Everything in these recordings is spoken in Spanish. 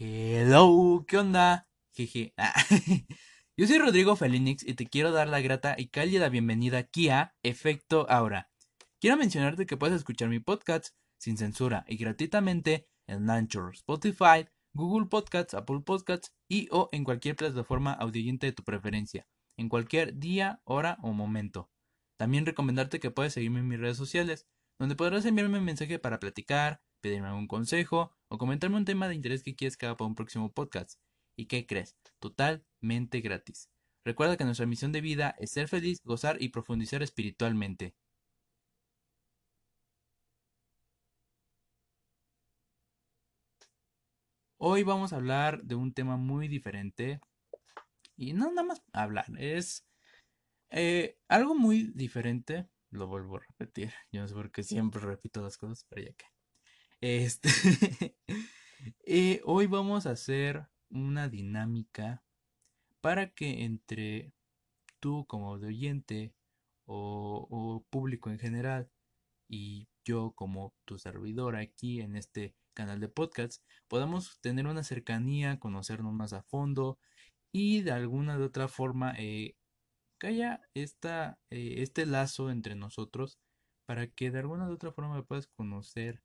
Hello, ¿qué onda? Jeje. Ah, Yo soy Rodrigo Felinix y te quiero dar la grata y cálida bienvenida aquí a Efecto Aura. Quiero mencionarte que puedes escuchar mi podcast sin censura y gratuitamente en Anchor, Spotify, Google Podcasts, Apple Podcasts y o en cualquier plataforma audioyente de tu preferencia, en cualquier día, hora o momento. También recomendarte que puedes seguirme en mis redes sociales, donde podrás enviarme un mensaje para platicar, pedirme algún consejo o comentarme un tema de interés que quieres que haga para un próximo podcast. ¿Y qué crees? Totalmente gratis. Recuerda que nuestra misión de vida es ser feliz, gozar y profundizar espiritualmente. Hoy vamos a hablar de un tema muy diferente. Y no nada más hablar, es eh, algo muy diferente. Lo vuelvo a repetir. Yo no sé por qué siempre repito las cosas, pero ya que. Este. eh, hoy vamos a hacer una dinámica para que entre tú como oyente o, público en general y yo como tu servidor aquí en este canal de podcast podamos tener una cercanía, conocernos más a fondo y de alguna de otra forma eh, que haya esta, eh, este lazo entre nosotros para que de alguna de otra forma me puedas conocer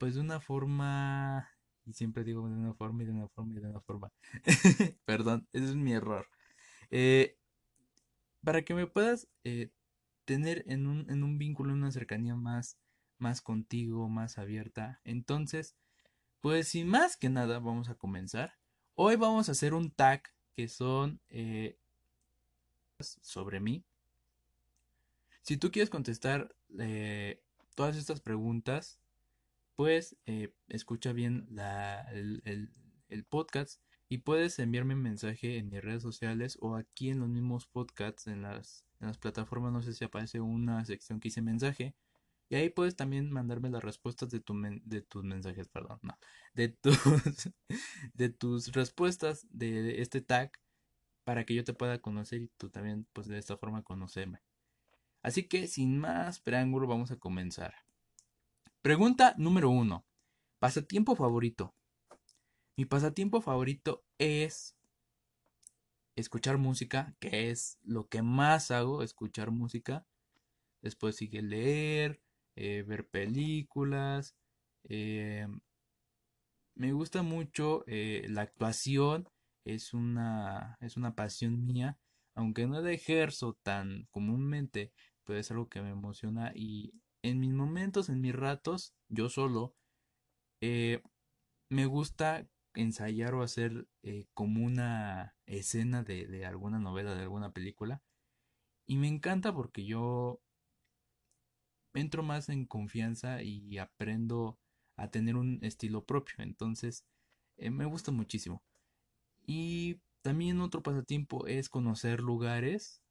pues de una forma y siempre digo de una forma y de una forma y de una forma. Perdón ese es mi error. Eh, para que me puedas eh, tener en un, en un vínculo una cercanía más más contigo más abierta entonces pues sin más que nada vamos a comenzar. Hoy vamos a hacer un tag que son eh, sobre mí. Si tú quieres contestar todas estas preguntas pues escucha bien el, podcast y puedes enviarme un mensaje en mis redes sociales o aquí en los mismos podcasts, en las, plataformas, no sé si aparece una sección que dice mensaje. Y ahí puedes también mandarme las respuestas de, tu de tus mensajes, perdón, no, de tus, de tus respuestas de este tag para que yo te pueda conocer y tú también, pues de esta forma, conocerme. Así que sin más preámbulo, vamos a comenzar. Pregunta número uno. Pasatiempo favorito. Mi pasatiempo favorito es escuchar música, que es lo que más hago, escuchar música. Después sigue leer, eh, ver películas. Eh, me gusta mucho eh, la actuación, es una, es una pasión mía, aunque no la ejerzo tan comúnmente, pero es algo que me emociona y en mis momentos, en mis ratos, yo solo, eh, me gusta ensayar o hacer eh, como una escena de, de, alguna novela, de alguna película. Y me encanta porque yo entro más en confianza y aprendo a tener un estilo propio. Entonces, eh, me gusta muchísimo. Y también otro pasatiempo es conocer lugares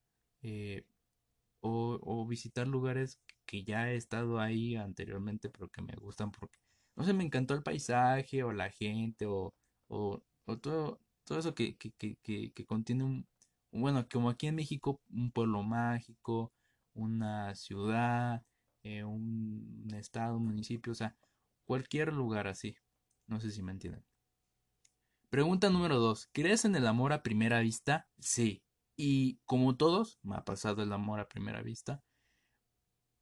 o visitar lugares que ya he estado ahí anteriormente, pero que me gustan porque, no sé, me encantó el paisaje o la gente o, o, todo, todo eso que, que, que, que, contiene un, bueno, como aquí en México, un pueblo mágico, una ciudad, eh, un estado, un municipio, o sea, cualquier lugar así. No sé si me entienden. Pregunta número 2. ¿Crees en el amor a primera vista? Sí. Y como todos, me ha pasado el amor a primera vista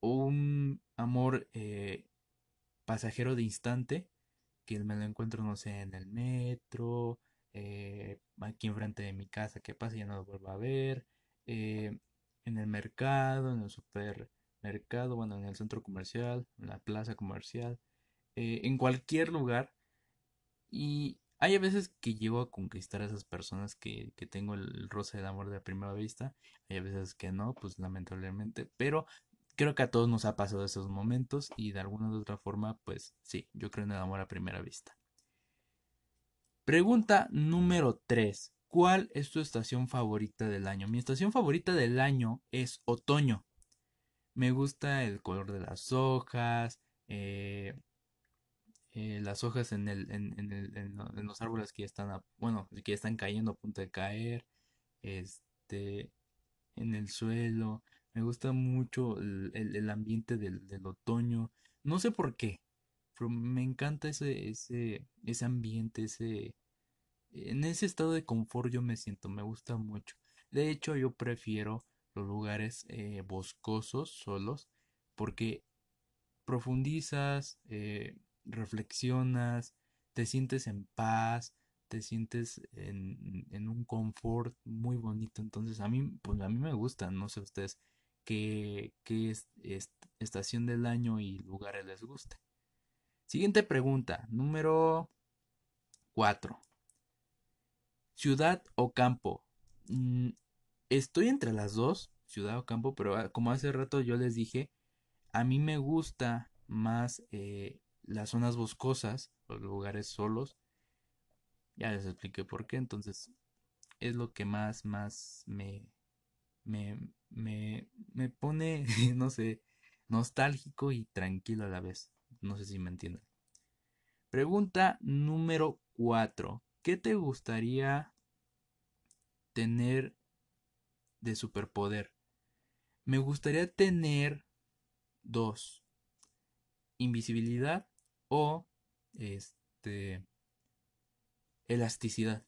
un amor eh, pasajero de instante, que me lo encuentro, no sé, en el metro, eh, aquí enfrente de mi casa, que pasa, ya no lo vuelvo a ver, eh, en el mercado, en el supermercado, bueno, en el centro comercial, en la plaza comercial, en cualquier lugar. Y hay a veces que llego a conquistar a esas personas que, que tengo el roce del amor de primera vista, hay a veces que no, pues lamentablemente, pero creo que a todos nos ha pasado esos momentos y de alguna u otra forma, pues sí, yo creo en el amor a primera vista. Pregunta número 3. ¿Cuál es tu estación favorita del año? Mi estación favorita del año es otoño. Me gusta el color de las hojas, eh, eh, las hojas en, el, en, los árboles que están, bueno, que están cayendo a punto de caer, este, en el suelo, me gusta mucho el, el, ambiente del, del, otoño. No sé por qué. pero me encanta ese, ese, ese ambiente, ese, en ese estado de confort yo me siento, me gusta mucho. De hecho, yo prefiero los lugares eh, boscosos, solos, porque profundizas, eh, reflexionas, te sientes en paz, te sientes en, un confort muy bonito. Entonces a mí, pues a mí me gusta, no sé ustedes qué, qué es, estación del año y lugares les guste. Siguiente pregunta, número 4. ¿Ciudad o campo? Mm, estoy entre las dos, ciudad o campo, pero ah, como hace rato yo les dije, a mí me gusta más eh, las zonas boscosas, los lugares solos. Ya les expliqué por qué, entonces es lo que más, más me, me, me pone, no sé, nostálgico y tranquilo a la vez. No sé si me entienden. Pregunta número 4. ¿Qué te gustaría tener de superpoder? Me gustaría tener dos. Invisibilidad o este elasticidad.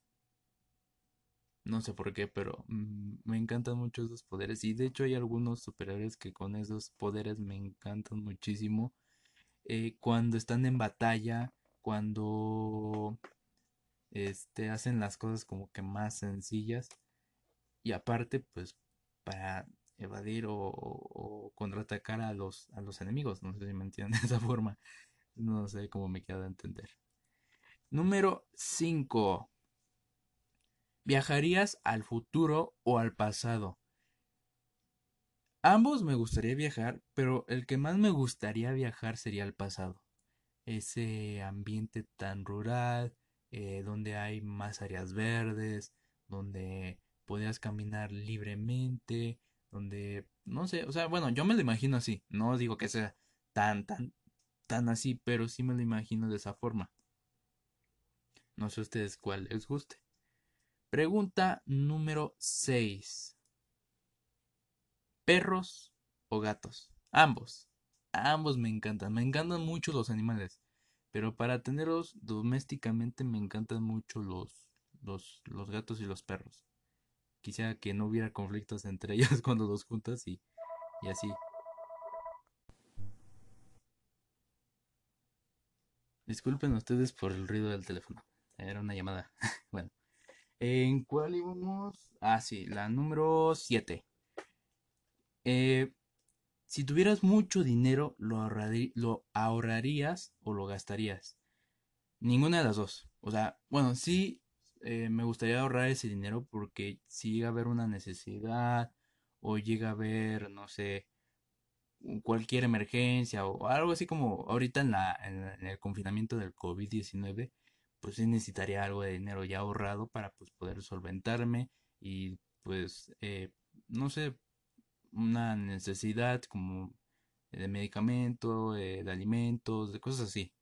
No sé por qué, pero mm, me encantan mucho esos poderes. Y de hecho hay algunos superhéroes que con esos poderes me encantan muchísimo. Eh, cuando están en batalla, cuando este, hacen las cosas como que más sencillas. Y aparte, pues, para evadir o, contraatacar a los, a los enemigos. No sé si me entienden de esa forma. No sé cómo me queda de entender. Número 5. ¿Viajarías al futuro o al pasado? Ambos me gustaría viajar, pero el que más me gustaría viajar sería al pasado. Ese ambiente tan rural, eh, donde hay más áreas verdes, donde podías caminar libremente, donde, no sé, o sea, bueno, yo me lo imagino así, no digo que sea tan, tan, tan así, pero sí me lo imagino de esa forma. No sé ustedes cuál les guste. Pregunta número 6. ¿Perros o gatos? Ambos. Ambos me encantan. Me encantan mucho los animales. Pero para tenerlos domésticamente me encantan mucho los, los, los gatos y los perros. Quisiera que no hubiera conflictos entre ellos cuando los juntas y, y así. Disculpen ustedes por el ruido del teléfono. Era una llamada. bueno. ¿En cuál íbamos? Ah, sí, la número 7. Eh, si tuvieras mucho dinero, ¿lo, ¿lo ahorrarías o lo gastarías? Ninguna de las dos. O sea, bueno, sí eh, me gustaría ahorrar ese dinero porque si llega a haber una necesidad o llega a haber, no sé, cualquier emergencia o algo así como ahorita en, en, el confinamiento del COVID-19, pues sí necesitaría algo de dinero ya ahorrado para pues poder solventarme y pues, eh, no sé, una necesidad como de medicamento, eh, de alimentos, de cosas así.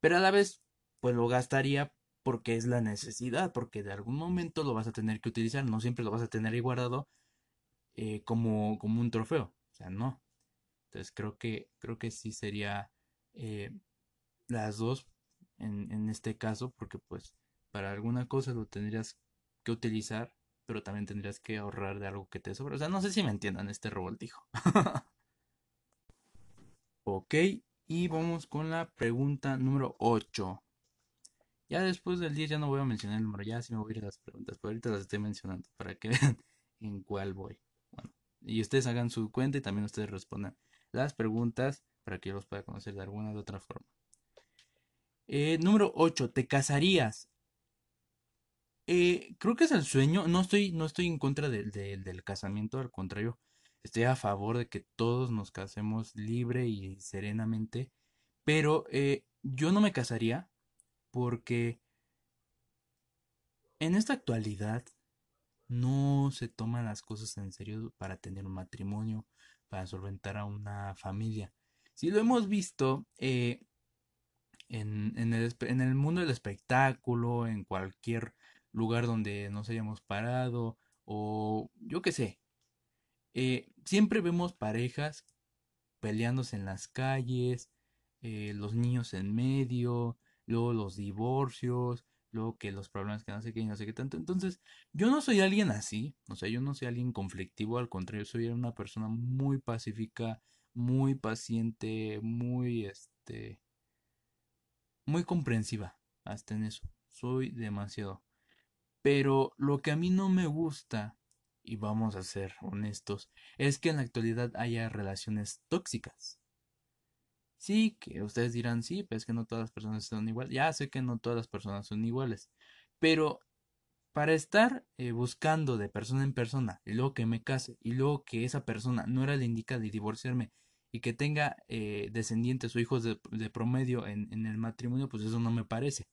Pero a la vez, pues lo gastaría porque es la necesidad, porque de algún momento lo vas a tener que utilizar, no siempre lo vas a tener ahí guardado eh, como, como un trofeo, o sea, no. Entonces creo que, creo que sí sería eh, las dos en, este caso, porque pues para alguna cosa lo tendrías que utilizar, pero también tendrías que ahorrar de algo que te sobra. O sea, no sé si me entiendan este revoltijo. ok, y vamos con la pregunta número 8. Ya después del 10 ya no voy a mencionar el número, ya sí me voy a ir a las preguntas, pero ahorita las estoy mencionando para que vean en cuál voy. Bueno, y ustedes hagan su cuenta y también ustedes respondan las preguntas para que yo los pueda conocer de alguna de otra forma. Eh, número 8. ¿Te casarías? Eh, creo que es el sueño. No estoy, no estoy en contra del casamiento, al contrario. Estoy a favor de que todos nos casemos libre y serenamente. Pero eh, yo no me casaría porque en esta actualidad no se toman las cosas en serio para tener un matrimonio, para solventar a una familia. Si lo hemos visto en, el, en, el, mundo del espectáculo, en cualquier lugar donde nos hayamos parado, o yo qué sé, eh, siempre vemos parejas peleándose en las calles, eh, los niños en medio, luego los divorcios, luego que los problemas que no sé qué y no sé qué tanto. Entonces, yo no soy alguien así, o sea, yo no soy alguien conflictivo, al contrario, soy una persona muy pacífica, muy paciente, muy, este, muy comprensiva, hasta en eso, soy demasiado. Pero lo que a mí no me gusta, y vamos a ser honestos, es que en la actualidad haya relaciones tóxicas. Sí, que ustedes dirán, sí, pero es que no todas las personas son iguales. Ya sé que no todas las personas son iguales. Pero para estar eh, buscando de persona en persona, y luego que me case, y luego que esa persona no era la indicada de divorciarme, y que tenga eh, descendientes o hijos de, promedio en, el matrimonio, pues eso no me parece.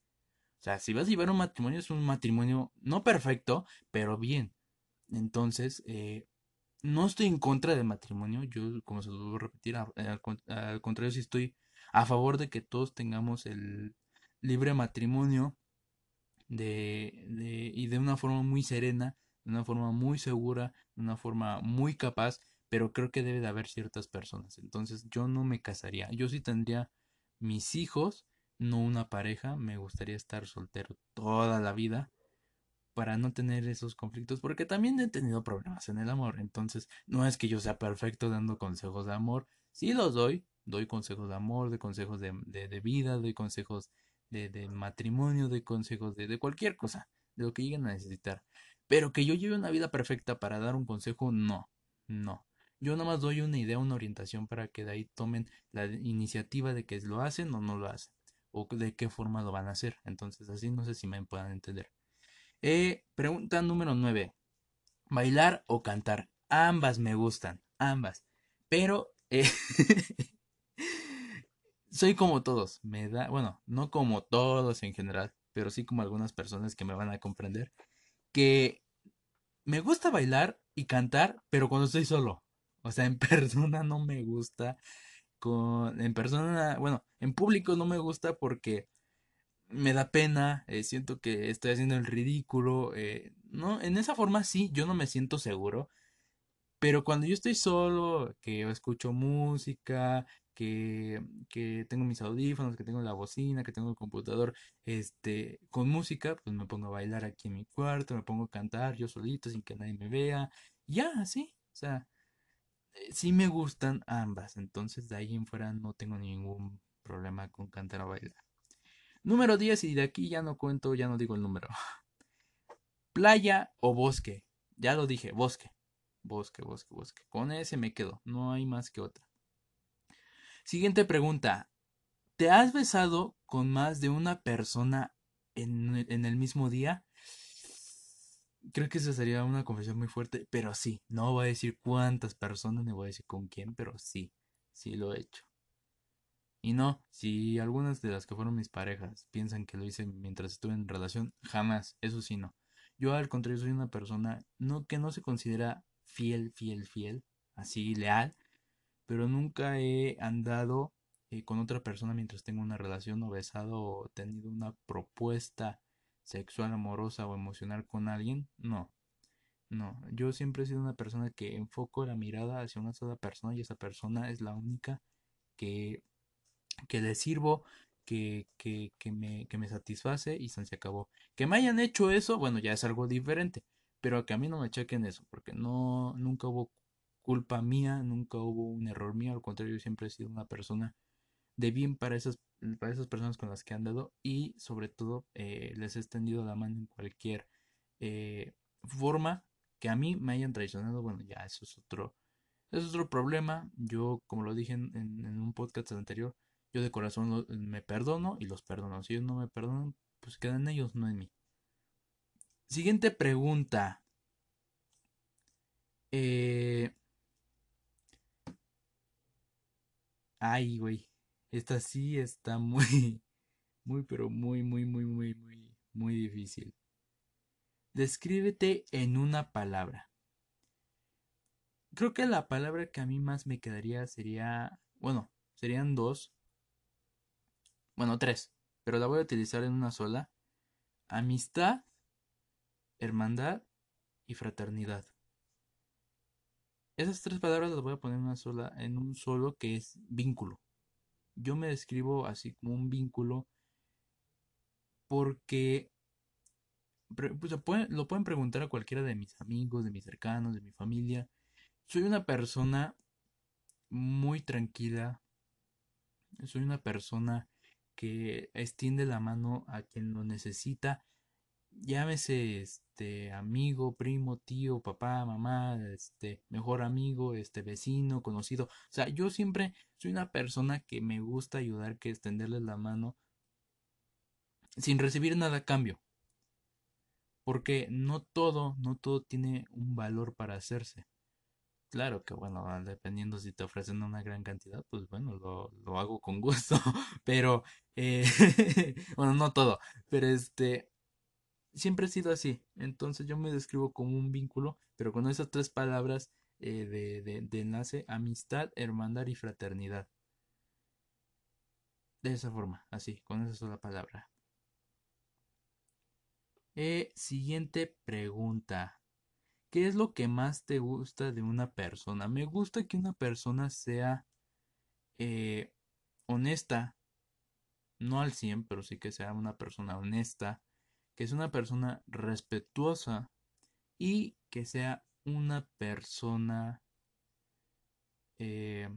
O sea, si vas a llevar un matrimonio, es un matrimonio no perfecto, pero bien. Entonces, eh, no estoy en contra del matrimonio, yo, como se lo voy a repetir, al, contrario, sí estoy a favor de que todos tengamos el libre matrimonio de, de, y de una forma muy serena, de una forma muy segura, de una forma muy capaz, pero creo que debe de haber ciertas personas. Entonces yo no me casaría, yo sí tendría mis hijos, no una pareja, me gustaría estar soltero toda la vida para no tener esos conflictos, porque también he tenido problemas en el amor, entonces no es que yo sea perfecto dando consejos de amor, sí los doy, doy consejos de amor, de consejos de, de, vida, doy consejos de, de, matrimonio, doy consejos de cualquier cosa, de lo que lleguen a necesitar, pero que yo lleve una vida perfecta para dar un consejo, no, no. Yo nada más doy una idea, una orientación para que de ahí tomen la iniciativa de que lo hacen o no lo hacen, o de qué forma lo van a hacer. Entonces, así no sé si me puedan entender. Eh, pregunta número 9. ¿Bailar o cantar? Ambas me gustan, ambas. Pero eh, soy como todos. Me da, bueno, no como todos en general, pero sí como algunas personas que me van a comprender. Que me gusta bailar y cantar, pero cuando estoy solo. O sea, en persona no me gusta. Con, en persona, bueno, en público no me gusta porque me da pena, eh, siento que estoy haciendo el ridículo, eh, no, en esa forma sí, yo no me siento seguro, pero cuando yo estoy solo, que escucho música, que, que tengo mis audífonos, que tengo la bocina, que tengo el computador, este, con música, pues me pongo a bailar aquí en mi cuarto, me pongo a cantar yo solito sin que nadie me vea, ya, así, o sea, sí me gustan ambas, entonces de ahí en fuera no tengo ningún problema con cantar o bailar. Número 10 y de aquí ya no cuento, ya no digo el número. Playa o bosque. Ya lo dije, bosque. Bosque, bosque, bosque. Con ese me quedo, no hay más que otra. Siguiente pregunta. ¿Te has besado con más de una persona en, en el mismo día? Creo que esa sería una confesión muy fuerte, pero sí, no voy a decir cuántas personas, ni voy a decir con quién, pero sí, sí lo he hecho. Y no, si algunas de las que fueron mis parejas piensan que lo hice mientras estuve en relación, jamás, eso sí no. Yo al contrario soy una persona no que no se considera fiel, fiel, fiel, así leal, pero nunca he andado eh, con otra persona mientras tengo una relación o besado o tenido una propuesta sexual, amorosa o emocional con alguien, no. No, yo siempre he sido una persona que enfoco la mirada hacia una sola persona y esa persona es la única que que le sirvo, que, que, que, me, que me satisface y se acabó. Que me hayan hecho eso, bueno, ya es algo diferente, pero que a mí no me chequen eso, porque no, nunca hubo culpa mía, nunca hubo un error mío, al contrario, yo siempre he sido una persona de bien para esas, para esas personas con las que han dado y sobre todo eh, les he extendido la mano en cualquier eh, forma que a mí me hayan traicionado, bueno, ya eso es otro, eso es otro problema. Yo, como lo dije en, un podcast anterior, yo de corazón me perdono y los perdono. Si ellos no me perdonan, pues quedan ellos, no en mí. Siguiente pregunta. Eh... Ay, güey. Esta sí está muy, muy, pero muy, muy, muy, muy, muy, muy difícil. Descríbete en una palabra. Creo que la palabra que a mí más me quedaría sería, bueno, serían dos, bueno, tres, pero la voy a utilizar en una sola. Amistad, hermandad y fraternidad. Esas tres palabras las voy a poner en una sola, en un solo que es vínculo. Yo me describo así como un vínculo porque pues, lo pueden preguntar a cualquiera de mis amigos, de mis cercanos, de mi familia. Soy una persona muy tranquila. Soy una persona que extiende la mano a quien lo necesita. Llámese este amigo, primo, tío, papá, mamá, este mejor amigo, este vecino, conocido. O sea, yo siempre soy una persona que me gusta ayudar, que extenderles la mano sin recibir nada a cambio. Porque no todo, no todo tiene un valor para hacerse. Claro que bueno, dependiendo si te ofrecen una gran cantidad, pues bueno, lo, hago con gusto. Pero, eh, bueno, no todo. Pero este, siempre he sido así. Entonces yo me describo como un vínculo, pero con esas tres palabras eh, de, de, enlace, amistad, hermandad y fraternidad. De esa forma, así, con esa sola palabra. Eh, siguiente pregunta. ¿Qué es lo que más te gusta de una persona? Me gusta que una persona sea eh, honesta. No al 100, pero sí que sea una persona honesta. Que es una persona respetuosa. Y que sea una persona... Eh,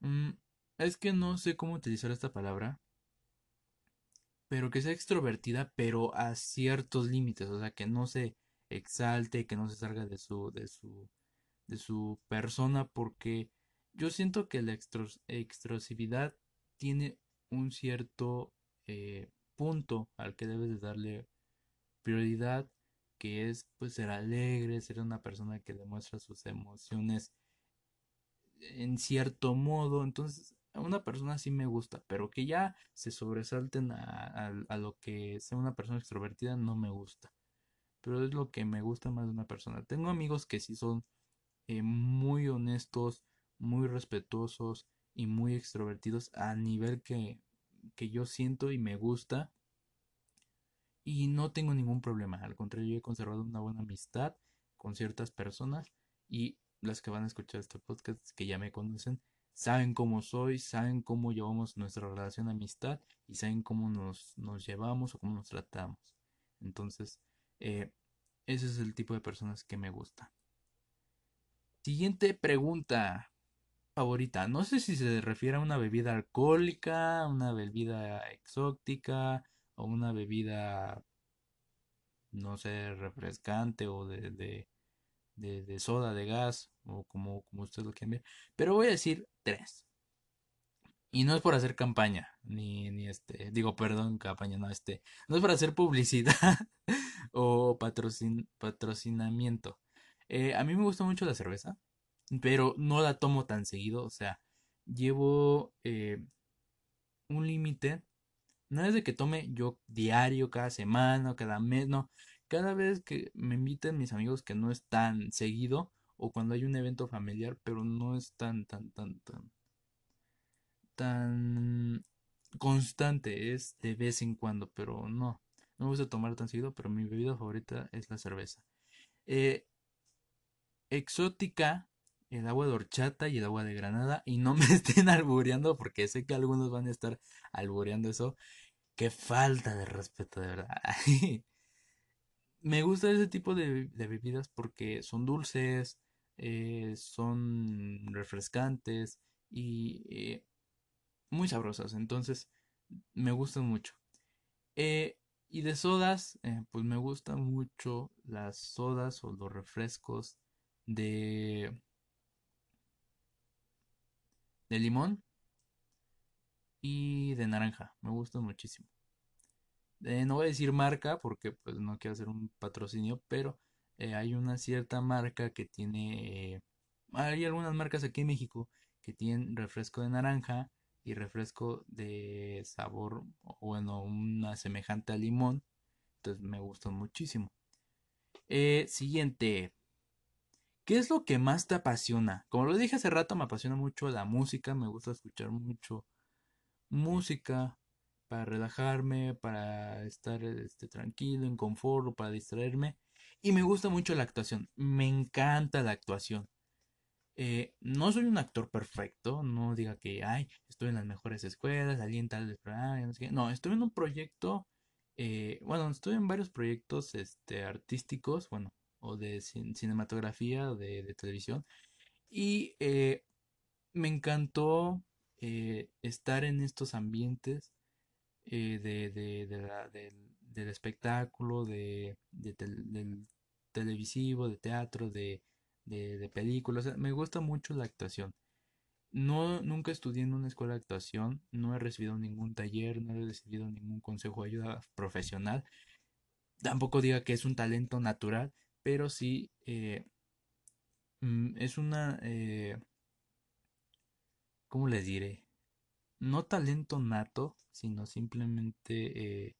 mm, es que no sé cómo utilizar esta palabra pero que sea extrovertida, pero a ciertos límites, o sea, que no se exalte, que no se salga de su, de su, de su persona, porque yo siento que la explosividad tiene un cierto eh, punto al que debes de darle prioridad, que es pues ser alegre, ser una persona que demuestra sus emociones en cierto modo, entonces a una persona sí me gusta, pero que ya se sobresalten a, lo que sea una persona extrovertida no me gusta. Pero es lo que me gusta más de una persona. Tengo amigos que sí son eh, muy honestos, muy respetuosos y muy extrovertidos a nivel que, que yo siento y me gusta. Y no tengo ningún problema. Al contrario, yo he conservado una buena amistad con ciertas personas y las que van a escuchar este podcast que ya me conocen saben cómo soy, saben cómo llevamos nuestra relación de amistad y saben cómo nos, nos llevamos o cómo nos tratamos. Entonces, eh, ese es el tipo de personas que me gusta. Siguiente pregunta favorita. No sé si se refiere a una bebida alcohólica, una bebida exótica o una bebida, no sé, refrescante o de, de, soda, de gas o como, como ustedes lo quieran ver. Pero voy a decir tres. Y no es por hacer campaña, ni, ni este, digo, perdón, campaña, no, este, no es para hacer publicidad o patrocin, patrocinamiento. Eh, a mí me gusta mucho la cerveza, pero no la tomo tan seguido, o sea, llevo eh, un límite, no es de que tome yo diario, cada semana, cada mes, no, cada vez que me inviten mis amigos que no es tan seguido, o cuando hay un evento familiar, pero no es tan, tan, tan, tan, tan constante, es de vez en cuando, pero no, no me gusta tomar tan seguido, pero mi bebida favorita es la cerveza. Eh, exótica, el agua de horchata y el agua de granada, y no me estén albureando porque sé que algunos van a estar albureando eso. Qué falta de respeto, de verdad. me gusta ese tipo de, bebidas porque son dulces, eh, son refrescantes y eh, muy sabrosas. Entonces, me gustan mucho. Eh, y de sodas, pues me gustan mucho las sodas o los refrescos de, de limón y de naranja. Me gustan muchísimo. no voy a decir marca porque pues no quiero hacer un patrocinio, pero eh, hay una cierta marca que tiene, hay algunas marcas aquí en México que tienen refresco de naranja y refresco de sabor, bueno, una semejante a limón. Entonces me gustan muchísimo. Eh, siguiente. ¿Qué es lo que más te apasiona? Como lo dije hace rato, me apasiona mucho la música, me gusta escuchar mucho música para relajarme, para estar este, tranquilo, en confort, para distraerme. Y me gusta mucho la actuación. Me encanta la actuación. Eh, no soy un actor perfecto, no diga que, ay, estoy en las mejores escuelas, salí en tal no, sé no, estoy en un proyecto, eh, bueno, estoy en varios proyectos este, artísticos, bueno, o de cinematografía, o de, televisión, y eh, me encantó estar en estos ambientes de, del, espectáculo, de, del televisivo, de teatro, de de, películas. me gusta mucho la actuación. No, nunca estudié en una escuela de actuación, no he recibido ningún taller, no he recibido ningún consejo de ayuda profesional. Tampoco diga que es un talento natural, pero sí eh, mm, es una... Eh, ¿Cómo les diré? No talento nato, sino simplemente eh,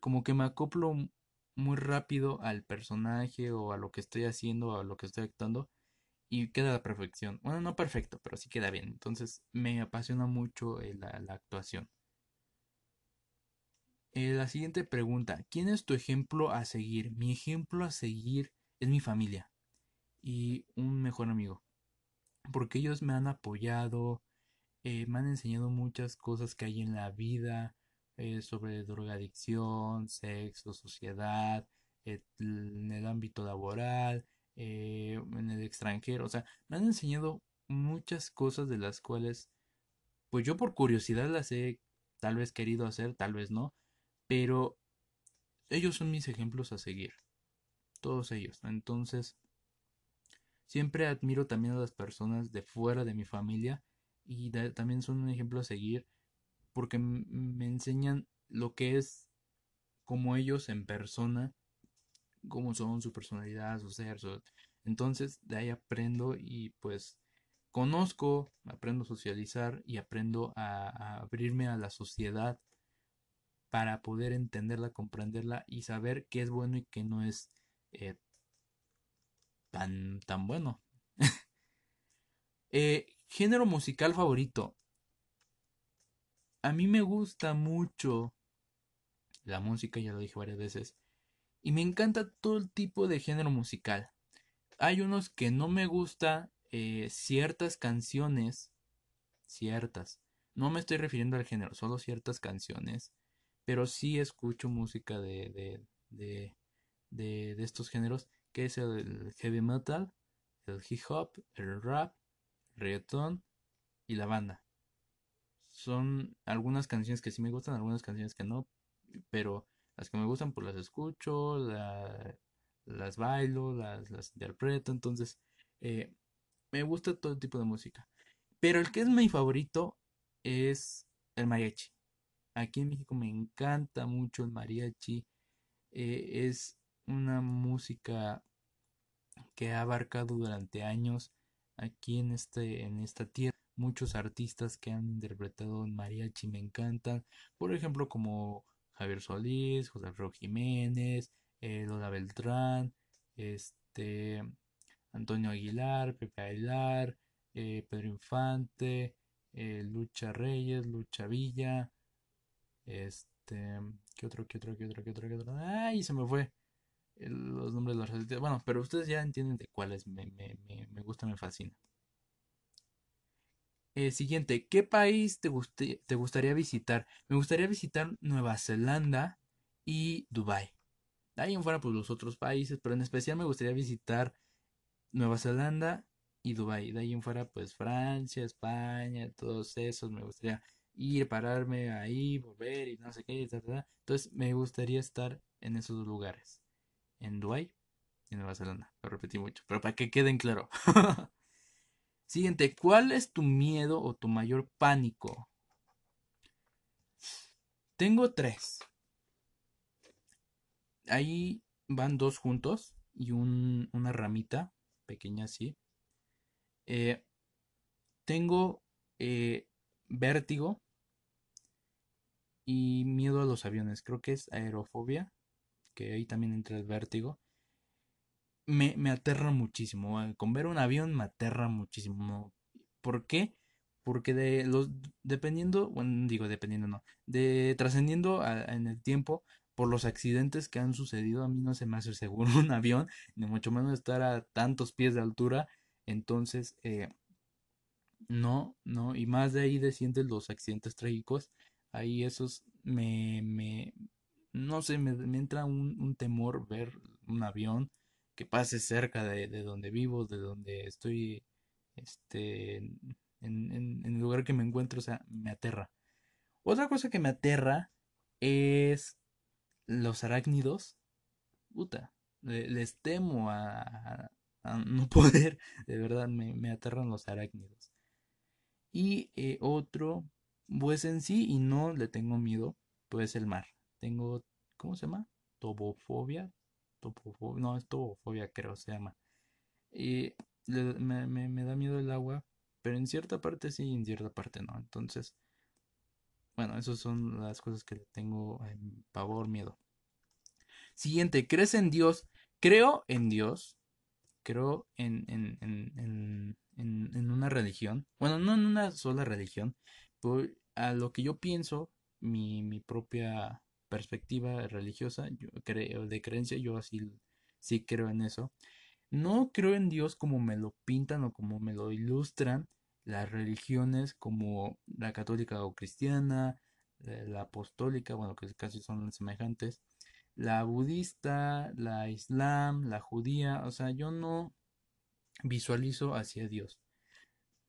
como que me acoplo muy rápido al personaje o a lo que estoy haciendo o a lo que estoy actuando y queda a la perfección. Bueno, no perfecto, pero sí queda bien. Entonces me apasiona mucho la, actuación. Eh, la siguiente pregunta, ¿quién es tu ejemplo a seguir? Mi ejemplo a seguir es mi familia y un mejor amigo. Porque ellos me han apoyado, eh, me han enseñado muchas cosas que hay en la vida, eh, sobre drogadicción, sexo, sociedad, en el ámbito laboral, en el extranjero. O sea, me han enseñado muchas cosas de las cuales, pues yo por curiosidad las he tal vez querido hacer, tal vez no, pero ellos son mis ejemplos a seguir. Todos ellos. Entonces, siempre admiro también a las personas de fuera de mi familia y también son un ejemplo a seguir porque me enseñan lo que es como ellos en persona, cómo son su personalidad, su ser. Entonces de ahí aprendo y pues conozco, aprendo a socializar y aprendo a, abrirme a la sociedad para poder entenderla, comprenderla y saber qué es bueno y qué no es eh, tan, tan bueno. Eh, género musical favorito a mí me gusta mucho la música, ya lo dije varias veces, y me encanta todo el tipo de género musical. Hay unos que no me gusta eh, ciertas canciones, ciertas. No me estoy refiriendo al género, solo ciertas canciones, pero sí escucho música de, de, de, de, estos géneros, que es el heavy metal, el hip hop, el rap, el reggaeton y la banda son algunas canciones que sí me gustan, algunas canciones que no, pero las que me gustan pues las escucho, las bailo, las, las, interpreto, entonces eh, me gusta todo tipo de música. Pero el que es mi favorito es el mariachi. Aquí en México me encanta mucho el mariachi. Eh, es una música que ha abarcado durante años aquí en, este, en esta tierra muchos artistas que han interpretado en mariachi me encantan. Por ejemplo, como Javier Solís, José Alfredo Jiménez, eh, Lola Beltrán, este, Antonio Aguilar, Pepe Aguilar, eh, Pedro Infante, Lucha Reyes, Lucha Villa, este, ¿qué otro, qué otro, qué otro, qué otro, qué otro? ¡Ay! Se me fue los nombres de los artistas. Bueno, pero ustedes ya entienden de cuáles me, me, me, me gusta, me fascina. Eh, siguiente, ¿qué país te, te gustaría visitar? Me gustaría visitar Nueva Zelanda y Dubai. De ahí en fuera, pues los otros países, pero en especial me gustaría visitar Nueva Zelanda y Dubai. De ahí en fuera, pues Francia, España, todos esos. Me gustaría ir, pararme ahí, volver y no sé qué. Entonces, me gustaría estar en esos lugares. En Dubai y Nueva Zelanda. Lo repetí mucho, pero para que queden claro. Siguiente, ¿cuál es tu miedo o tu mayor pánico? Tengo tres. Ahí van dos juntos y una ramita pequeña así. Eh, tengo eh, vértigo y miedo a los aviones. Creo que es aerofobia, que ahí también entra el vértigo me, me aterra muchísimo. Con ver un avión me aterra muchísimo. ¿Por qué? Porque de los dependiendo, bueno, digo dependiendo no, de trascendiendo en el tiempo por los accidentes que han sucedido, a mí no se me hace seguro un avión, ni mucho menos estar a tantos pies de altura Entonces, eh, no, no, y más de ahí descienden los accidentes trágicos. Ahí esos me, me, no sé, me, entra un, temor ver un avión que pase cerca de, donde vivo, de donde estoy, este, en, en, el lugar que me encuentro, o sea, me aterra. Otra cosa que me aterra es los arácnidos. Puta, les temo a, no poder, de verdad, me, me aterran los arácnidos. Y eh, otro, pues en sí, y no le tengo miedo, pues el mar. Tengo, ¿cómo se llama? Tobofobia. Topofobia, no, es tobofobia creo se llama. Y me, da miedo el agua, pero en cierta parte sí y en cierta parte no. Entonces, bueno, esas son las cosas que tengo en pavor, miedo. Siguiente, ¿crees en Dios? Creo en Dios. Creo en, en, en, en, una religión. Bueno, no en una sola religión. A lo que yo pienso, mi, mi propia perspectiva religiosa, yo creo, de creencia, yo así sí creo en eso. No creo en Dios como me lo pintan o como me lo ilustran las religiones como la católica o cristiana, eh, la apostólica, bueno, que casi son semejantes, la budista, la islam, la judía, o sea, yo no visualizo hacia Dios.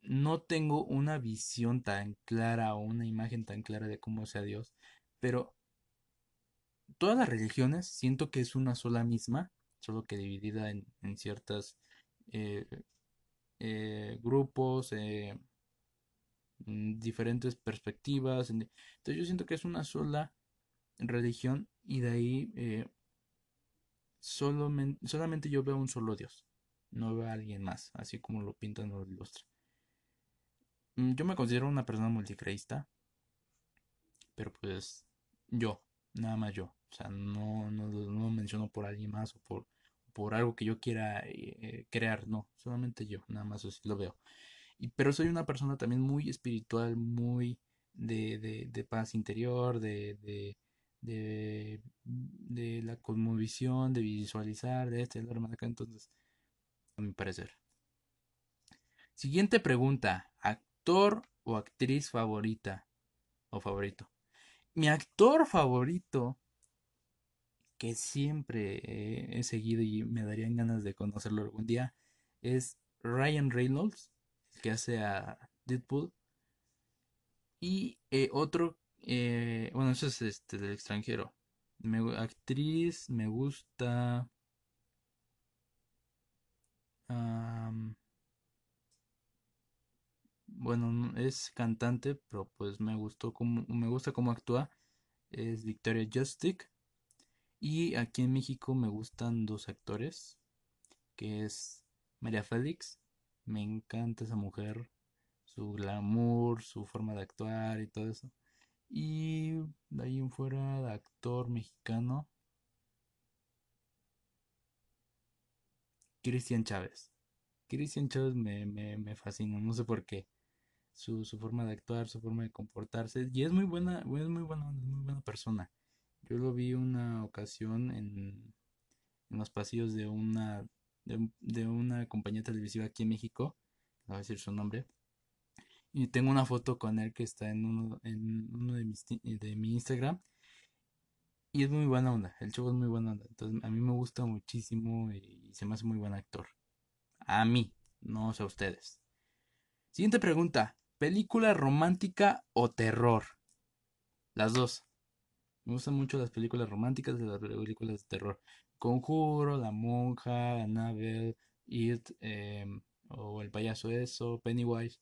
No tengo una visión tan clara o una imagen tan clara de cómo sea Dios, pero todas las religiones siento que es una sola misma, solo que dividida en, ciertas eh, eh, grupos, eh, mm, diferentes perspectivas. Entonces yo siento que es una sola religión y de ahí eh, solamente yo veo un solo Dios, no veo a alguien más, así como lo pintan o lo ilustran. Mm, yo me considero una persona multicreísta, pero pues yo, nada más yo. O sea, no, no, no menciono por alguien más o por por algo que yo quiera eh, crear, no, solamente yo, nada más lo veo. Y, pero soy una persona también muy espiritual, muy de, de, paz interior, de, de, de, de la cosmovisión, de visualizar, de este, de de acá, entonces, a mi parecer. Siguiente pregunta, ¿actor o actriz favorita o favorito? Mi actor favorito que siempre he seguido y me darían ganas de conocerlo algún día es Ryan Reynolds, que hace a Deadpool. Y eh, otro, eh, bueno, eso es este del extranjero. Actriz, me gusta. Bueno, es cantante, pero pues me gustó como me gusta cómo actúa. Es Victoria Justick. Y aquí en México me gustan dos actores, que es María Félix. Me encanta esa mujer, su glamour, su forma de actuar y todo eso. Y de ahí en fuera, de actor mexicano, Cristian Chávez. Cristian Chávez me, me, fascina, no sé por qué. Su, su, forma de actuar, su forma de comportarse. Y es muy buena, es muy buena, muy buena persona. Yo lo vi una ocasión en, los pasillos de una, de, una compañía televisiva aquí en México, no voy a decir su nombre, y tengo una foto con él que está en uno, en uno de, mis, de mi Instagram. Y es muy buena onda, el show es muy buena onda. Entonces a mí me gusta muchísimo y se me hace muy buen actor. A mí, no a ustedes. Siguiente pregunta, ¿película romántica o terror? Las dos. Me gustan mucho las películas románticas de las películas de terror. Conjuro, La Monja, Annabelle, It, em, o El Payaso Eso, Pennywise.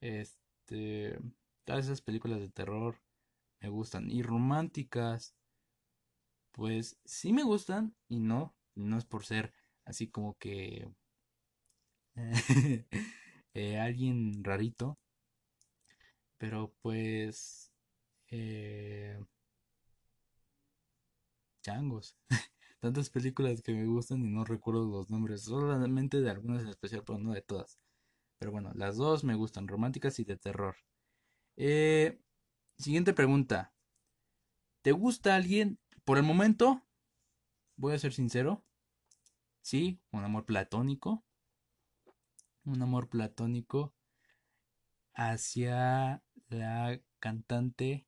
Este, todas esas películas de terror me gustan. Y románticas, pues sí me gustan y no. No es por ser así como que eh, alguien rarito. Pero pues... Eh, changos. Tantas películas que me gustan y no recuerdo los nombres, solamente de algunas en especial, pero no de todas. Pero bueno, las dos me gustan, románticas y de terror. Eh, siguiente pregunta. ¿Te gusta alguien? Por el momento, voy a ser sincero. Sí, un amor platónico. un amor platónico hacia la cantante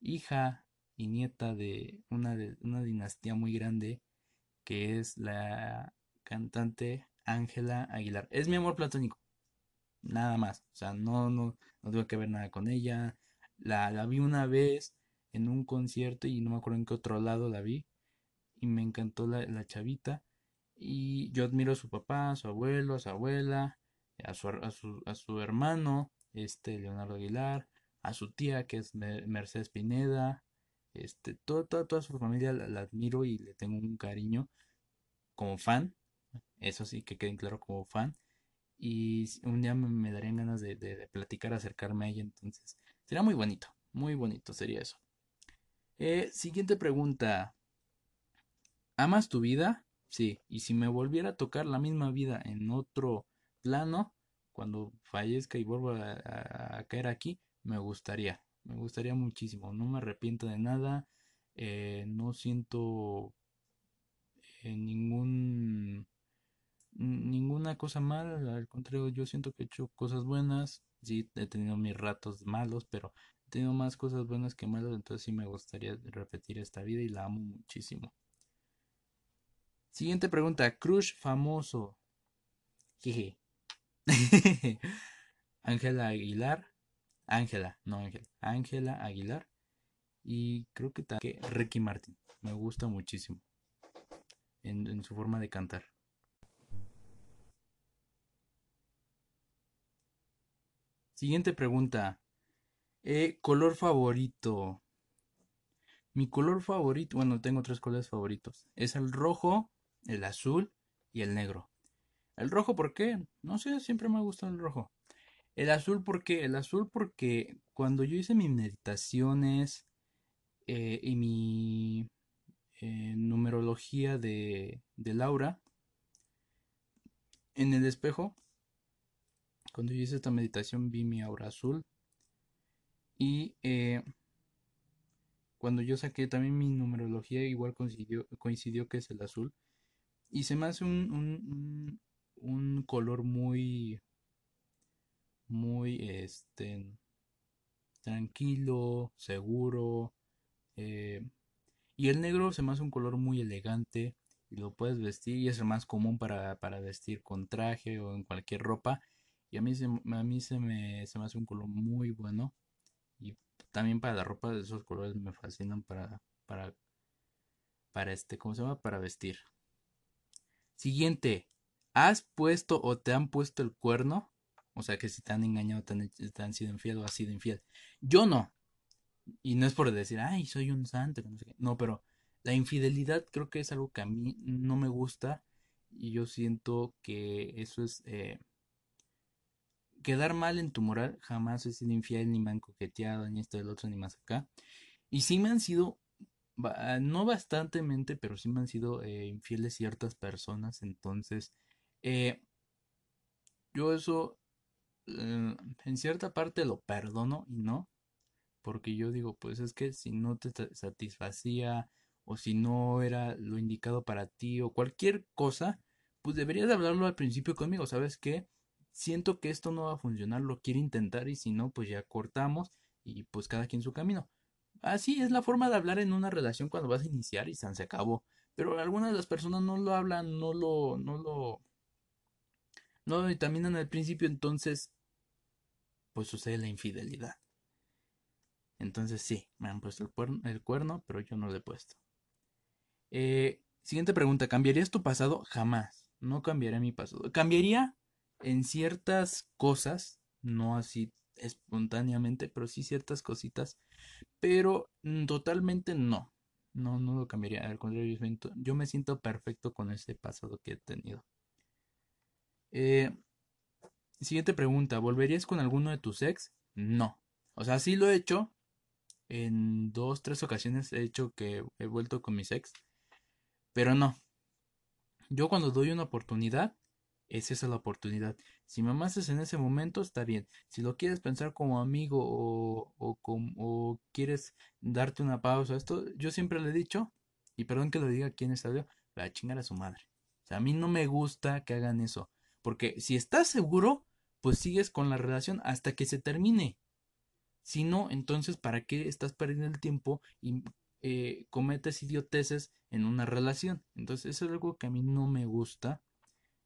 hija y nieta de una, de una dinastía muy grande que es la cantante Ángela Aguilar. Es mi amor platónico. Nada más. O sea, no, no, no tengo que ver nada con ella. La, la vi una vez en un concierto y no me acuerdo en qué otro lado la vi. Y me encantó la, la chavita. Y yo admiro a su papá, a su abuelo, a su abuela, a su, a su, a su hermano, este Leonardo Aguilar, a su tía que es Mercedes Pineda, este, toda, toda, su familia la, admiro y le tengo un cariño como fan, eso sí que queden claro como fan. Y un día me, darían ganas de, platicar, acercarme a ella, entonces sería muy bonito, muy bonito sería eso. Eh, siguiente pregunta. ¿Amas tu vida? Sí, y si me volviera a tocar la misma vida en otro plano, cuando fallezca y vuelva a, caer aquí, me gustaría, me gustaría muchísimo, no me arrepiento de nada, eh, no siento eh, ningún ninguna cosa mala, al contrario, yo siento que he hecho cosas buenas, sí, he tenido mis ratos malos, pero he tenido más cosas buenas que malas, entonces sí me gustaría repetir esta vida y la amo muchísimo. Siguiente pregunta, crush famoso. Jeje. Ángela Aguilar. Ángela, no Ángela. Ángela Aguilar. Y creo que también Ricky Martin. Me gusta muchísimo. En, su forma de cantar. Siguiente pregunta. Eh, color favorito. Mi color favorito, bueno, tengo tres colores favoritos. Es el rojo, el azul y el negro. El rojo, ¿por qué? No sé, siempre me ha gustado el rojo. El azul, ¿por qué? El azul porque cuando yo hice mis meditaciones eh, y mi eh, numerología de, de Laura, en el espejo, cuando yo hice esta meditación vi mi aura azul y eh, cuando yo saqué también mi numerología igual coincidió, coincidió que es el azul y se me hace un, un color muy, muy, este, tranquilo, seguro. Eh, y el negro se me hace un color muy elegante y lo puedes vestir y es el más común para, para vestir con traje o en cualquier ropa. Y a mí, se, a mí se, me, se me hace un color muy bueno. Y también para la ropa esos colores me fascinan para, para, para este, ¿cómo se llama? Para vestir. Siguiente, ¿Has puesto o te han puesto el cuerno? O sea, que si te han engañado, te han, sido infiel o has sido infiel. Yo no. Y no es por decir, ay, soy un santo. No, pero la infidelidad creo que es algo que a mí no me gusta. Y yo siento que eso es... Eh, quedar mal en tu moral. Jamás he sido infiel, ni me han coqueteado, ni esto del otro, ni más acá. Y sí me han sido no bastantemente, pero sí me han sido eh, infieles ciertas personas. Entonces, eh, yo eso eh, en cierta parte lo perdono y no, porque yo digo, pues es que si no te satisfacía o si no era lo indicado para ti o cualquier cosa, pues deberías hablarlo al principio conmigo, ¿sabes qué? Siento que esto no va a funcionar, lo quiero intentar y si no, pues ya cortamos y pues cada quien su camino. Así es la forma de hablar en una relación cuando vas a iniciar y se acabó. Pero algunas de las personas no lo hablan, no lo, no lo, no en el principio, entonces, pues sucede la infidelidad. Entonces sí, me han puesto el cuerno, pero yo no lo he puesto. Eh, siguiente pregunta, ¿cambiarías tu pasado? Jamás. No cambiaría mi pasado. Cambiaría en ciertas cosas, no así espontáneamente, pero sí ciertas cositas, pero totalmente no. No, no lo cambiaría. Al contrario, yo me siento perfecto con ese pasado que he tenido. Eh, siguiente pregunta, ¿volverías con alguno de tus ex? No. O sea, sí lo he hecho. En dos, tres ocasiones he hecho que he vuelto con mis ex. Pero no. Yo cuando doy una oportunidad, es esa la oportunidad. Si me amas en ese momento, está bien. Si lo quieres pensar como amigo o, o, o quieres darte una pausa, esto yo siempre le he dicho, y perdón que lo diga aquí en esta audio, a chingar a su madre. O sea, a mí no me gusta que hagan eso Porque si estás seguro, pues sigues con la relación hasta que se termine. Si no, entonces, ¿para qué estás perdiendo el tiempo y eh, cometes idioteces en una relación? Entonces, eso es algo que a mí no me gusta.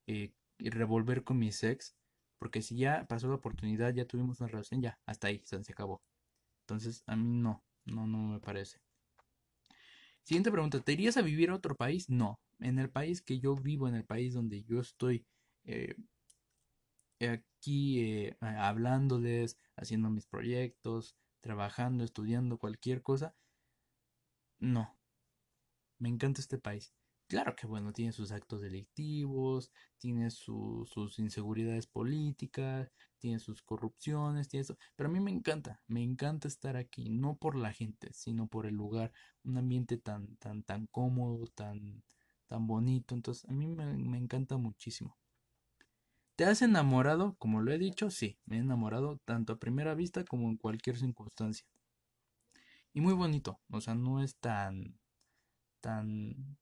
Eh, revolver con mi ex. Porque si ya pasó la oportunidad, ya tuvimos una relación, ya, hasta ahí, se acabó. Entonces, a mí no, no, no me parece. Siguiente pregunta, ¿te irías a vivir a otro país? No, en el país que yo vivo, en el país donde yo estoy eh, aquí eh, hablándoles, haciendo mis proyectos, trabajando, estudiando cualquier cosa, no, me encanta este país. Claro que bueno, tiene sus actos delictivos, tiene sus inseguridades políticas, tiene sus corrupciones, tiene eso. Pero a mí me encanta, me encanta estar aquí, no por la gente, sino por el lugar, un ambiente tan, tan, tan cómodo, tan, tan bonito. Entonces, a mí me, me encanta muchísimo. ¿Te has enamorado? Como lo he dicho, sí, me he enamorado tanto a primera vista como en cualquier circunstancia. Y muy bonito, o sea, no es tan, tan,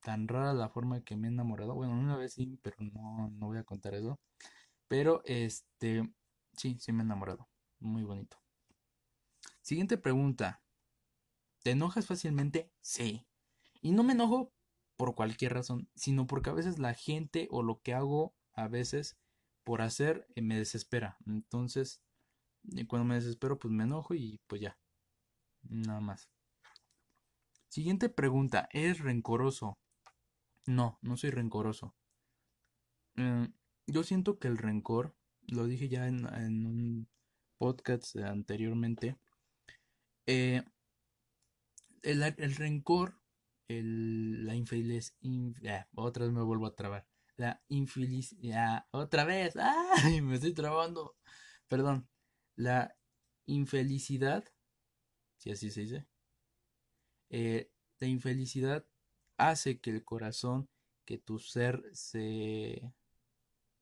tan rara la forma que me he enamorado. Bueno, una vez sí, pero no, no voy a contar eso. Pero este, sí, sí me he enamorado. Muy bonito. Siguiente pregunta. ¿Te enojas fácilmente? Sí. Y no me enojo por cualquier razón, sino porque a veces la gente o lo que hago a veces por hacer eh, me desespera. Entonces, eh, cuando me desespero, pues me enojo y pues ya. Nada más. Siguiente pregunta. ¿Eres rencoroso? No, no soy rencoroso. Eh, yo siento que el rencor, lo dije ya en, un podcast anteriormente, eh, el, rencor, la infelicidad, ah, otra vez me vuelvo a trabar, la infelicidad, otra vez, ¡ay! Me estoy trabando, perdón, la infelicidad, si así se dice, eh, la infelicidad hace que el corazón, que tu ser se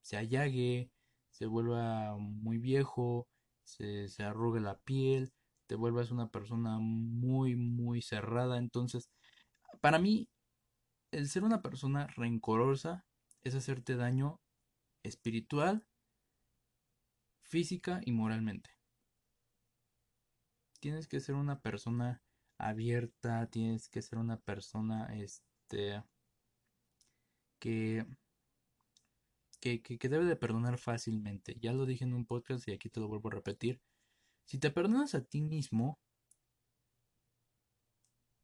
se allague, se vuelva muy viejo, se, se arrugue la piel, te vuelvas una persona muy, muy cerrada. Entonces, para mí, el ser una persona rencorosa es hacerte daño espiritual, física y moralmente. Tienes que ser una persona abierta, tienes que ser una persona este que que, debe de perdonar fácilmente. Ya lo dije en un podcast y aquí te lo vuelvo a repetir. Si te perdonas a ti mismo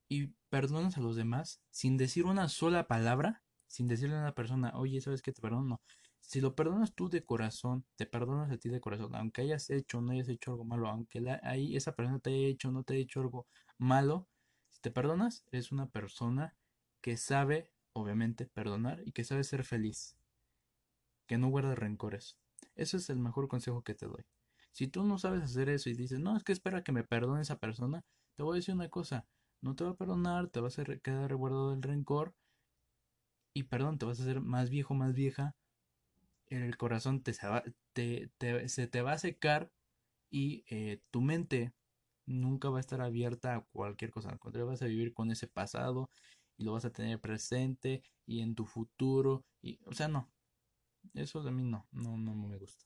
y perdonas a los demás sin decir una sola palabra, sin decirle a una persona, oye, ¿sabes que te perdono? Si lo perdonas tú de corazón, te perdonas a ti de corazón, aunque hayas hecho o no hayas hecho algo malo, aunque ahí esa persona te haya hecho o no te haya hecho algo malo, si te perdonas, eres una persona que sabe, obviamente, perdonar y que sabe ser feliz que no guarda rencores. Ese es el mejor consejo que te doy. Si tú no sabes hacer eso y dices, no, es que espera que me perdone esa persona, te voy a decir una cosa, no te va a perdonar, te vas a quedar reguardado del rencor y perdón, te vas a hacer más viejo, más vieja, el corazón te, te, se te va a secar y eh, tu mente nunca va a estar abierta a cualquier cosa, al contrario vas a vivir con ese pasado y lo vas a tener presente y en tu futuro y o sea no eso de mí no, no, no me gusta.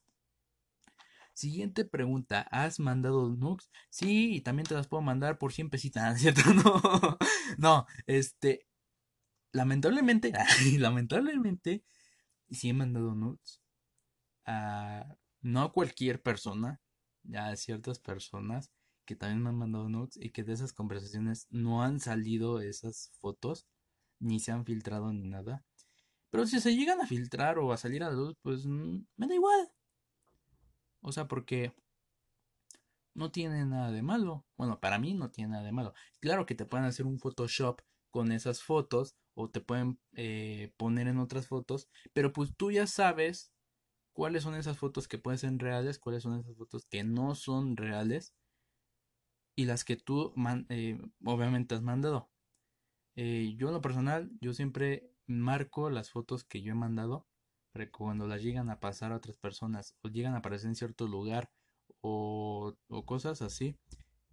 Siguiente pregunta, ¿has mandado nukes? Sí, y también te las puedo mandar por 100 pesitas, ¿cierto? No, no, este, lamentablemente, lamentablemente, sí he mandado nudes. A, no a cualquier persona, a ciertas personas que también me han mandado nudes y que de esas conversaciones no han salido esas fotos, ni se han filtrado ni nada. Pero si se llegan a filtrar o a salir a la luz, pues mm, me da igual. O sea, porque no tiene nada de malo. Bueno, para mí no tiene nada de malo. Claro que te pueden hacer un Photoshop con esas fotos o te pueden eh, poner en otras fotos, pero pues tú ya sabes cuáles son esas fotos que pueden ser reales, cuáles son esas fotos que no son reales y las que tú eh, obviamente has mandado. Eh, yo en lo personal, yo siempre marco las fotos que yo he mandado para que cuando las llegan a pasar a otras personas o llegan a aparecer en cierto lugar o, cosas así,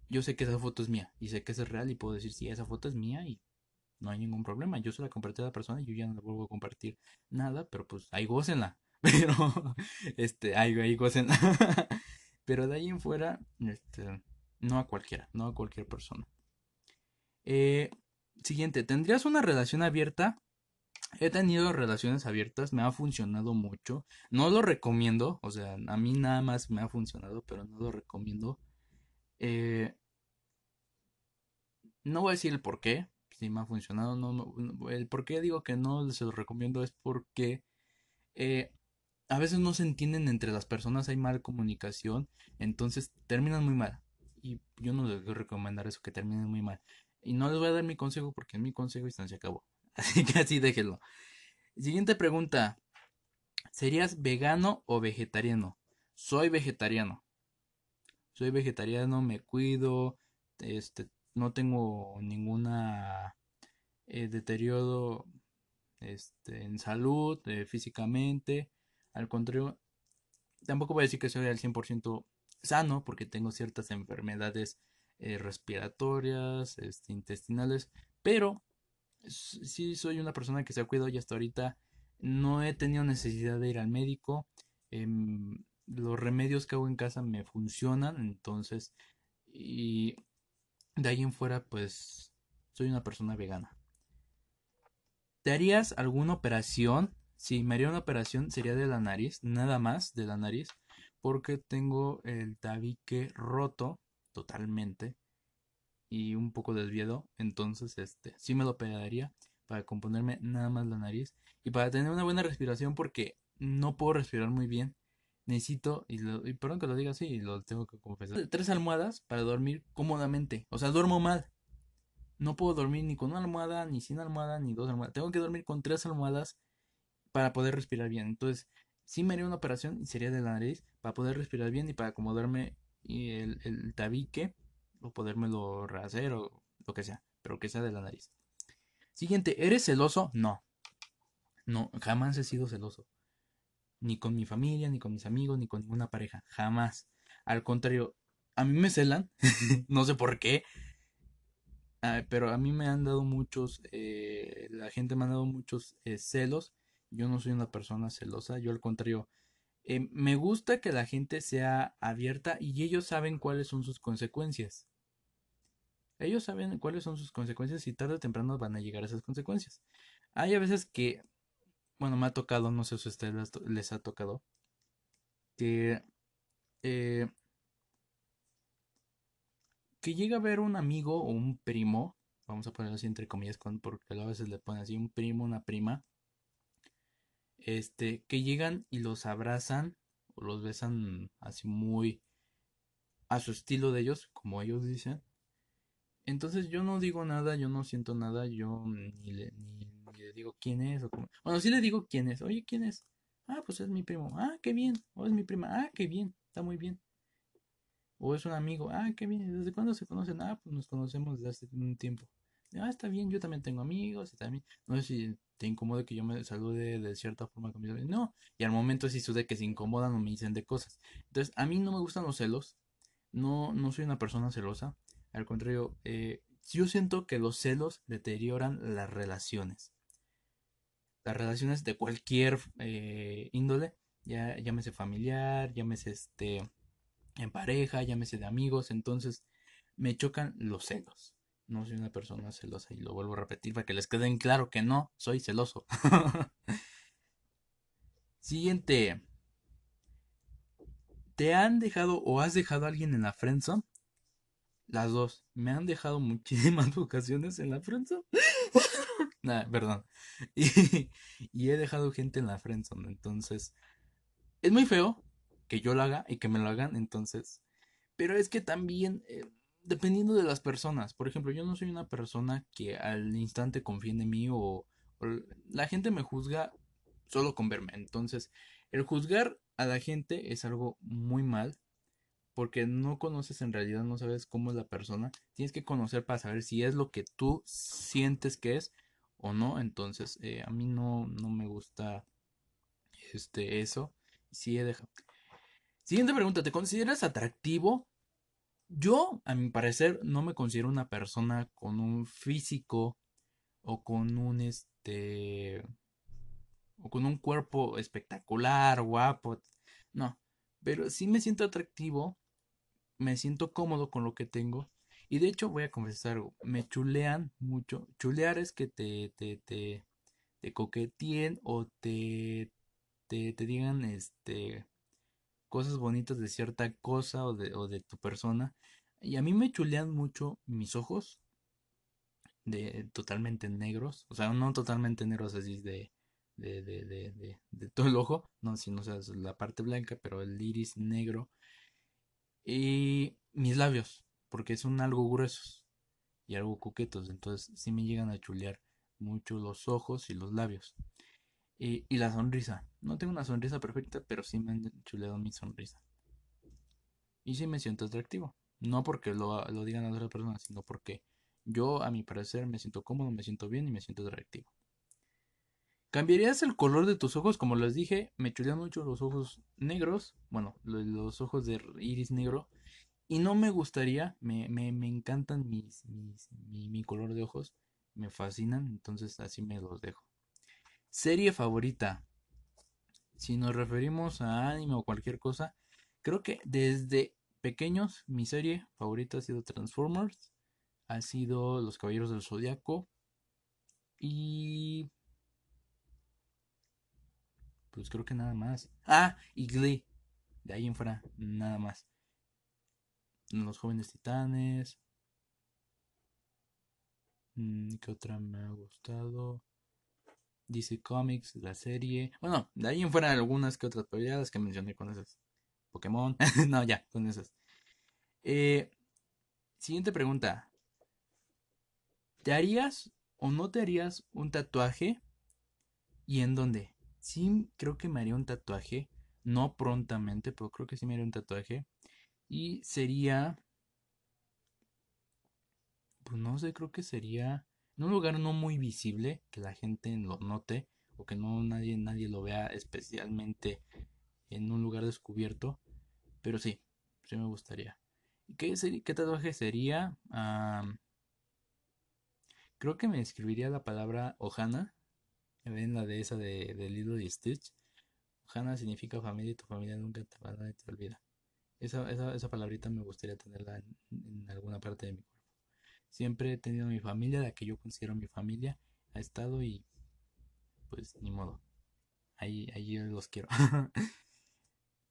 yo sé que esa foto es mía y sé que es real y puedo decir si esa foto es mía y no hay ningún problema. Yo se la compartí a la persona y yo ya no la vuelvo a compartir nada, pero pues ahí gócenla. Pero, este, hay, hay cosas. Pero de ahí en fuera, este, no a cualquiera, no a cualquier persona. Eh, siguiente, ¿tendrías una relación abierta? He tenido relaciones abiertas, me ha funcionado mucho. No lo recomiendo, o sea, a mí nada más me ha funcionado, pero no lo recomiendo. Eh, no voy a decir el por qué, si me ha funcionado. No, el por qué digo que no se lo recomiendo es porque eh, a veces no se entienden entre las personas, hay mal comunicación, entonces terminan muy mal. Y yo no les voy a recomendar eso, que terminen muy mal. Y no les voy a dar mi consejo porque mi consejo y se acabó. Así que así déjenlo. Siguiente pregunta. ¿Serías vegano o vegetariano? Soy vegetariano. Soy vegetariano, me cuido, este, no tengo ninguna eh, deterioro este, en salud, eh, físicamente. Al contrario, tampoco voy a decir que soy al 100% sano porque tengo ciertas enfermedades eh, respiratorias, este, intestinales, pero sí soy una persona que se ha cuidado y hasta ahorita no he tenido necesidad de ir al médico. Em, los remedios que hago en casa me funcionan, entonces, y de ahí en fuera, pues, soy una persona vegana. ¿Te harías alguna operación? Si me haría una operación sería de la nariz, nada más de la nariz, porque tengo el tabique roto totalmente y un poco desviado, entonces este sí me lo operaría para componerme nada más la nariz y para tener una buena respiración porque no puedo respirar muy bien. Necesito, y, y perdón que lo diga así, y lo tengo que confesar, tres almohadas para dormir cómodamente. O sea, duermo mal. No puedo dormir ni con una almohada, ni sin almohada, ni dos almohadas. Tengo que dormir con tres almohadas para poder respirar bien. Entonces, sí me haría una operación y sería de la nariz para poder respirar bien y para acomodarme el, el tabique o podérmelo rehacer o lo que sea, pero que sea de la nariz. Siguiente, ¿eres celoso? No. No, jamás he sido celoso. Ni con mi familia, ni con mis amigos, ni con ninguna pareja. Jamás. Al contrario, a mí me celan. no sé por qué. Ah, pero a mí me han dado muchos, eh, la gente me ha dado muchos eh, celos. Yo no soy una persona celosa. Yo al contrario, eh, me gusta que la gente sea abierta y ellos saben cuáles son sus consecuencias. Ellos saben cuáles son sus consecuencias y tarde o temprano van a llegar a esas consecuencias. Hay a veces que, bueno, me ha tocado, no sé si ustedes les ha tocado, que, eh, que llega a ver un amigo o un primo, vamos a ponerlo así entre comillas, porque a veces le ponen así un primo, una prima, este, que llegan y los abrazan o los besan así muy a su estilo de ellos, como ellos dicen, entonces yo no digo nada, yo no siento nada, yo ni le, ni, digo quién es o cómo. Bueno, sí le digo quién es. Oye, ¿quién es? Ah, pues es mi primo. Ah, qué bien. O es mi prima. Ah, qué bien. Está muy bien. O es un amigo. Ah, qué bien. ¿Desde cuándo se conocen? Ah, pues nos conocemos desde hace un tiempo. Ah, está bien. Yo también tengo amigos y también. No sé si te incomoda que yo me salude de cierta forma con mis amigos. No. Y al momento sí sucede que se incomodan o me dicen de cosas. Entonces, a mí no me gustan los celos. No, no soy una persona celosa. Al contrario, eh, yo siento que los celos deterioran las relaciones. Las relaciones de cualquier eh, índole, ya llámese familiar, llámese este en pareja, llámese de amigos, entonces me chocan los celos. No soy una persona celosa y lo vuelvo a repetir para que les queden claro que no soy celoso. Siguiente. ¿Te han dejado o has dejado a alguien en la friendzone? Las dos. Me han dejado muchísimas ocasiones en la friendzone. Perdón. Y, he dejado gente en la friendzone. Entonces, es muy feo que yo lo haga y que me lo hagan. Entonces, pero es que también, eh, dependiendo de las personas. Por ejemplo, yo no soy una persona que al instante confíe en mí o, o la gente me juzga solo con verme. Entonces, el juzgar a la gente es algo muy mal porque no conoces en realidad, no sabes cómo es la persona. Tienes que conocer para saber si es lo que tú sientes que es o no. Entonces, eh, a mí no, no me gusta este, eso. Sí he dejado. Siguiente pregunta, ¿te consideras atractivo? Yo, a mi parecer, no me considero una persona con un físico o con un este o con un cuerpo espectacular, guapo. No, pero sí me siento atractivo, me siento cómodo con lo que tengo. Y de hecho voy a confesar algo, me chulean mucho. Chulear es que te, te, te, te coqueteen o te, te, te digan este cosas bonitas de cierta cosa o de, o de tu persona. Y a mí me chulean mucho mis ojos, de totalmente negros, o sea, no totalmente negros así de, de, de, de, todo el ojo, no, sino o sea, la parte blanca, pero el iris negro. Y mis labios, porque son algo gruesos y algo coquetos, entonces sí me llegan a chulear mucho los ojos y los labios. Y, la sonrisa, no tengo una sonrisa perfecta, pero sí me han chuleado mi sonrisa. Y sí me siento atractivo. No porque lo, lo digan a otras personas, sino porque yo, a mi parecer, me siento cómodo, me siento bien y me siento atractivo. ¿Cambiarías el color de tus ojos? Como les dije, me chulean mucho los ojos negros, bueno, los ojos de iris negro. Y no me gustaría, me, me, me encantan mis, mis, mi, mi color de ojos, me fascinan, entonces así me los dejo. Serie favorita. Si nos referimos a anime o cualquier cosa, creo que desde pequeños mi serie favorita ha sido Transformers, ha sido Los Caballeros del Zodiaco y pues creo que nada más. Ah, y Glee. De ahí en fuera, nada más. Los jóvenes titanes. Mm, ¿Qué otra me ha gustado? DC Comics, la serie. Bueno, de ahí en fuera algunas que otras peleadas que mencioné con esas. Pokémon. no, ya, con esas. Eh, siguiente pregunta. ¿Te harías o no te harías un tatuaje? ¿Y en dónde? Sí, creo que me haría un tatuaje. No prontamente, pero creo que sí me haría un tatuaje. Y sería... Pues no sé, creo que sería en un lugar no muy visible, que la gente lo note o que no nadie, nadie lo vea especialmente en un lugar descubierto. Pero sí, sí me gustaría. ¿Qué, qué tatuaje sería? creo que me escribiría la palabra Ohana. Ven la de esa de, de Lilo y Stitch. Ohana significa familia y tu familia nunca te va a te olvida. Esa, esa, esa palabrita me gustaría tenerla en alguna parte de mi cuerpo. Siempre he tenido mi familia, la que yo considero mi familia. Ha estado y pues ni modo. Ahí, ahí los quiero.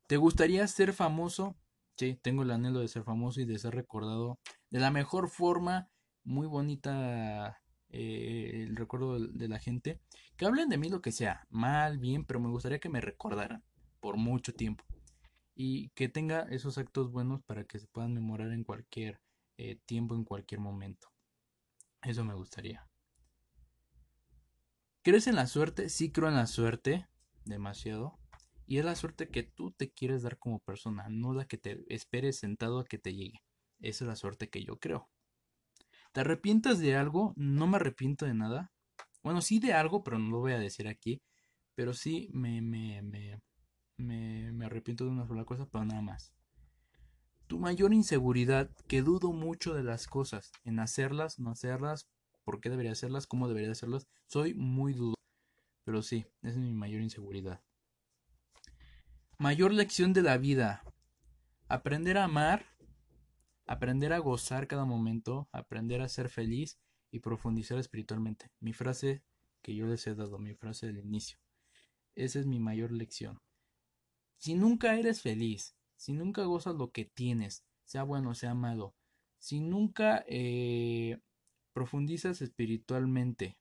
¿Te gustaría ser famoso? Sí, tengo el anhelo de ser famoso y de ser recordado de la mejor forma, muy bonita eh, el recuerdo de la gente. Que hablen de mí lo que sea, mal, bien, pero me gustaría que me recordaran por mucho tiempo. Y que tenga esos actos buenos para que se puedan memorar en cualquier eh, tiempo en cualquier momento. Eso me gustaría. ¿Crees en la suerte? Sí creo en la suerte, demasiado. Y es la suerte que tú te quieres dar como persona, no la que te esperes sentado a que te llegue. Esa es la suerte que yo creo. ¿Te arrepientas de algo? No me arrepiento de nada. Bueno, sí de algo, pero no lo voy a decir aquí. Pero sí me, me, me, me, arrepiento de una sola cosa, pero nada más tu mayor inseguridad, que dudo mucho de las cosas, en hacerlas, no hacerlas, por qué debería hacerlas, cómo debería hacerlas, soy muy dudoso. Pero sí, esa es mi mayor inseguridad. Mayor lección de la vida. Aprender a amar, aprender a gozar cada momento, aprender a ser feliz y profundizar espiritualmente. Mi frase que yo les he dado, mi frase del inicio. Esa es mi mayor lección. Si nunca eres feliz, si nunca gozas lo que tienes, sea bueno, sea malo, si nunca eh, profundizas espiritualmente,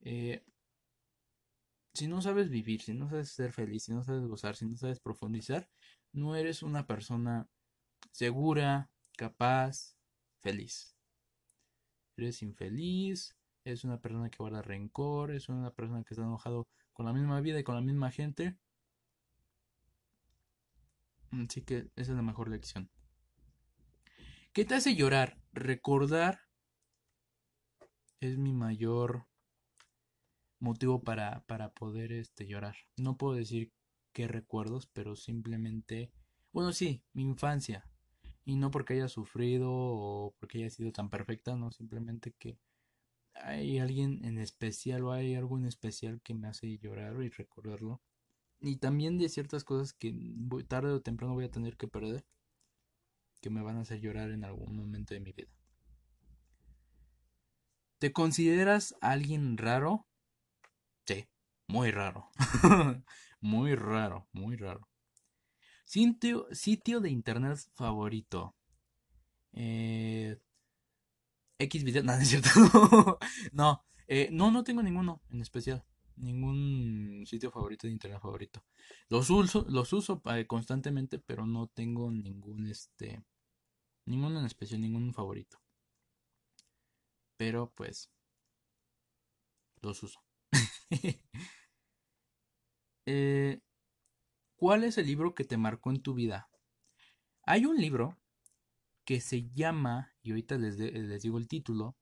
eh, si no sabes vivir, si no sabes ser feliz, si no sabes gozar, si no sabes profundizar, no eres una persona segura, capaz, feliz. Eres infeliz, eres una persona que guarda rencor, es una persona que está enojado con la misma vida y con la misma gente Así que esa es la mejor lección. ¿Qué te hace llorar? Recordar es mi mayor motivo para, para poder este, llorar. No puedo decir qué recuerdos, pero simplemente, bueno, sí, mi infancia. Y no porque haya sufrido o porque haya sido tan perfecta, no, simplemente que hay alguien en especial o hay algo en especial que me hace llorar y recordarlo. Y también de ciertas cosas que tarde o temprano voy a tener que perder, que me van a hacer llorar en algún momento de mi vida. ¿Te consideras alguien raro? Sí, muy raro. muy raro, muy raro. Sitio, sitio de internet favorito. Eh, X video. No, es cierto. no, eh, no, no tengo ninguno en especial. Ningún sitio favorito de internet favorito. Los uso, los uso eh, constantemente, pero no tengo ningún este. Ninguno en especial, ningún favorito. Pero pues. Los uso. eh, ¿Cuál es el libro que te marcó en tu vida? Hay un libro que se llama, y ahorita les, les digo el título,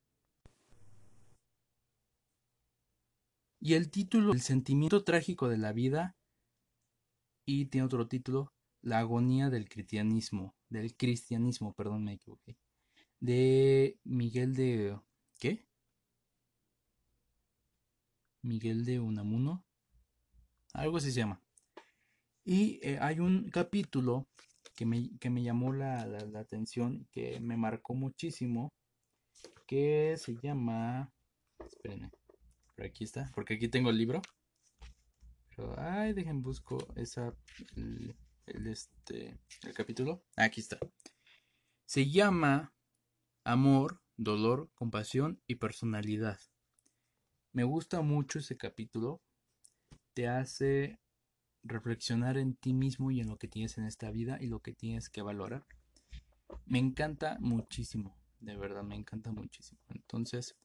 y el título, El sentimiento trágico de la vida, y tiene otro título, La agonía del cristianismo, del cristianismo, perdón, me equivoqué, de Miguel de... ¿Qué? Miguel de Unamuno, algo así se llama. Y eh, hay un capítulo que me, que me llamó la, la, atención, que me marcó muchísimo, que se llama... Espérenme, por aquí está, porque aquí tengo el libro. Pero, ay, dejen busco esa, el, este, el capítulo. Aquí está. Se llama Amor, Dolor, Compasión y Personalidad. Me gusta mucho ese capítulo. Te hace reflexionar en ti mismo y en lo que tienes en esta vida y lo que tienes que valorar. Me encanta muchísimo, de verdad, me encanta muchísimo. Entonces,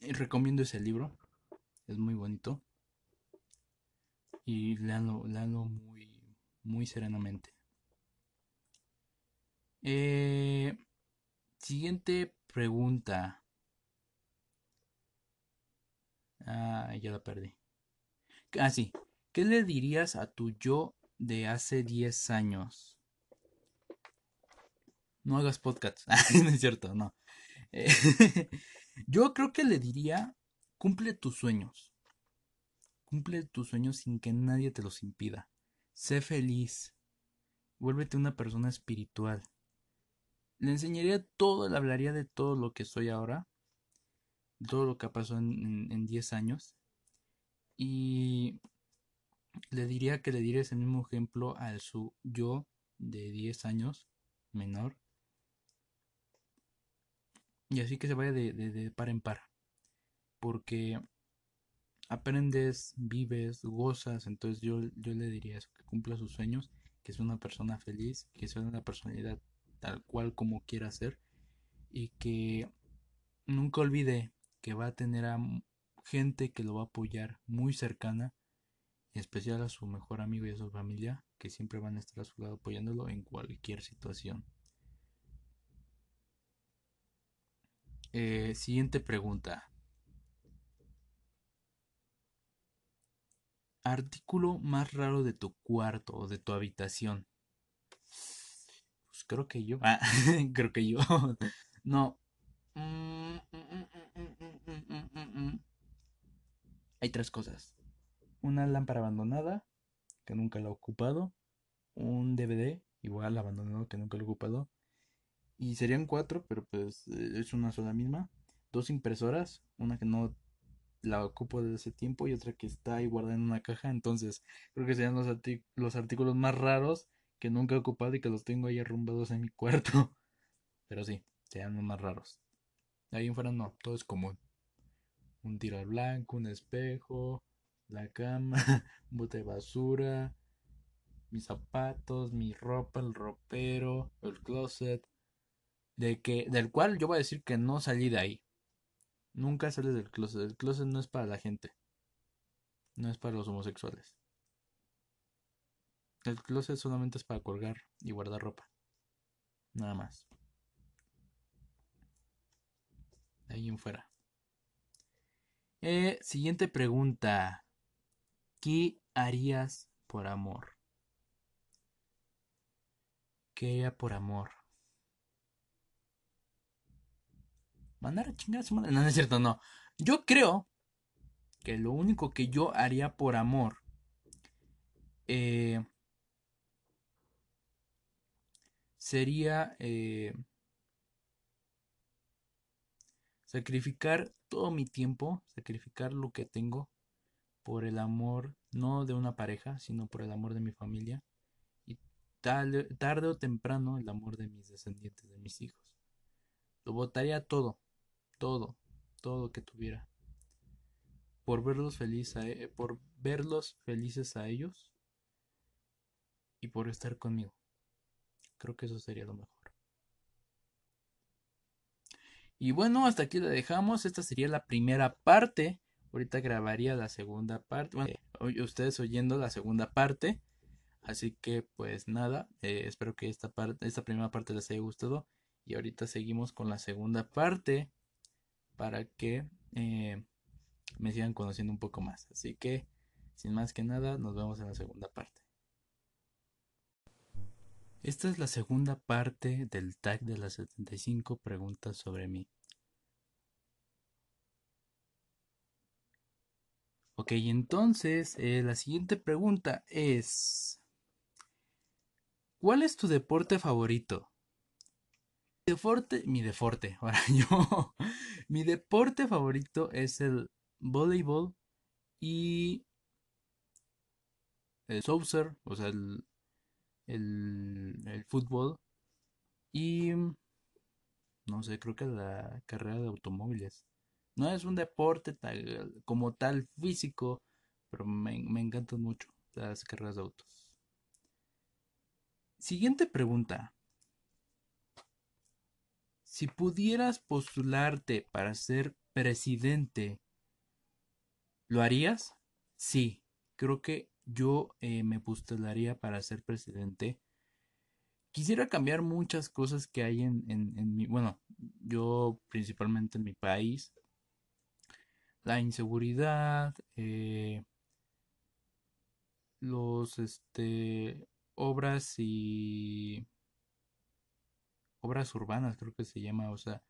recomiendo ese libro, es muy bonito. Y leanlo, muy, muy serenamente. Eh, siguiente pregunta. Ah, ya la perdí. Ah, sí. ¿Qué le dirías a tu yo de hace 10 años? No hagas podcast. no es cierto, no. Eh, yo creo que le diría, cumple tus sueños. Cumple tus sueños sin que nadie te los impida. Sé feliz. Vuélvete una persona espiritual. Le enseñaría todo, le hablaría de todo lo que soy ahora. Todo lo que pasó en 10 años. Y le diría que le diera ese mismo ejemplo al su yo de 10 años menor. Y así que se vaya de, de, par en par. Porque aprendes, vives, gozas. Entonces yo, yo le diría eso, que cumpla sus sueños, que es una persona feliz, que sea una personalidad tal cual como quiera ser. Y que nunca olvide que va a tener a gente que lo va a apoyar muy cercana especial a su mejor amigo y a su familia, que siempre van a estar a su lado apoyándolo en cualquier situación. Eh, siguiente pregunta. Artículo más raro de tu cuarto o de tu habitación. Pues creo que yo. Ah, creo que yo. no. Hay tres cosas una lámpara abandonada que nunca la he ocupado, un DVD igual abandonado que nunca lo he ocupado, y serían cuatro, pero pues eh, es una sola misma, dos impresoras, una que no la ocupo desde hace tiempo y otra que está ahí guardada en una caja, entonces creo que serían los, los artículos más raros que nunca he ocupado y que los tengo ahí arrumbados en mi cuarto, pero sí, serían los más raros. ahí en fuera no, todo es común. Un tiro al blanco, un espejo, la cama, un bote de basura, mis zapatos, mi ropa, el ropero, el closet, de que, del cual yo voy a decir que no salí de ahí. Nunca sales del closet. El closet no es para la gente. No es para los homosexuales. El closet solamente es para colgar y guardar ropa. Nada más. De ahí en fuera. Eh, siguiente pregunta. ¿Qué harías por amor? ¿Qué haría por amor? Mandar a chingar a su madre. No, no es cierto, no. Yo creo que lo único que yo haría por amor eh, sería eh, sacrificar todo mi tiempo, sacrificar lo que tengo por el amor no de una pareja, sino por el amor de mi familia y tarde, tarde o temprano el amor de mis descendientes, de mis hijos. Lo votaría todo, todo, todo que tuviera por verlos felices e, por verlos felices a ellos y por estar conmigo. Creo que eso sería lo mejor. Y bueno, hasta aquí la dejamos. Esta sería la primera parte. Ahorita grabaría la segunda parte. Bueno, ustedes oyendo la segunda parte. Así que pues nada, eh, espero que esta parte, esta primera parte les haya gustado. Y ahorita seguimos con la segunda parte para que eh, me sigan conociendo un poco más. Así que, sin más que nada, nos vemos en la segunda parte. Esta es la segunda parte del tag de las 75 preguntas sobre mí. Ok, entonces eh, la siguiente pregunta es, ¿cuál es tu deporte favorito? Deporte, mi deporte, ahora yo, mi deporte favorito es el voleibol y el soccer, o sea, el, el, fútbol y no sé, creo que la carrera de automóviles. No es un deporte tal, como tal físico, pero me, me encantan mucho las carreras de autos. Siguiente pregunta. Si pudieras postularte para ser presidente ¿Lo harías? Sí, creo que yo eh, me postularía para ser presidente. Quisiera cambiar muchas cosas que hay en, en, mi, bueno, yo principalmente en mi país. La inseguridad, eh, los, este, obras y obras urbanas, creo que se llama, o sea,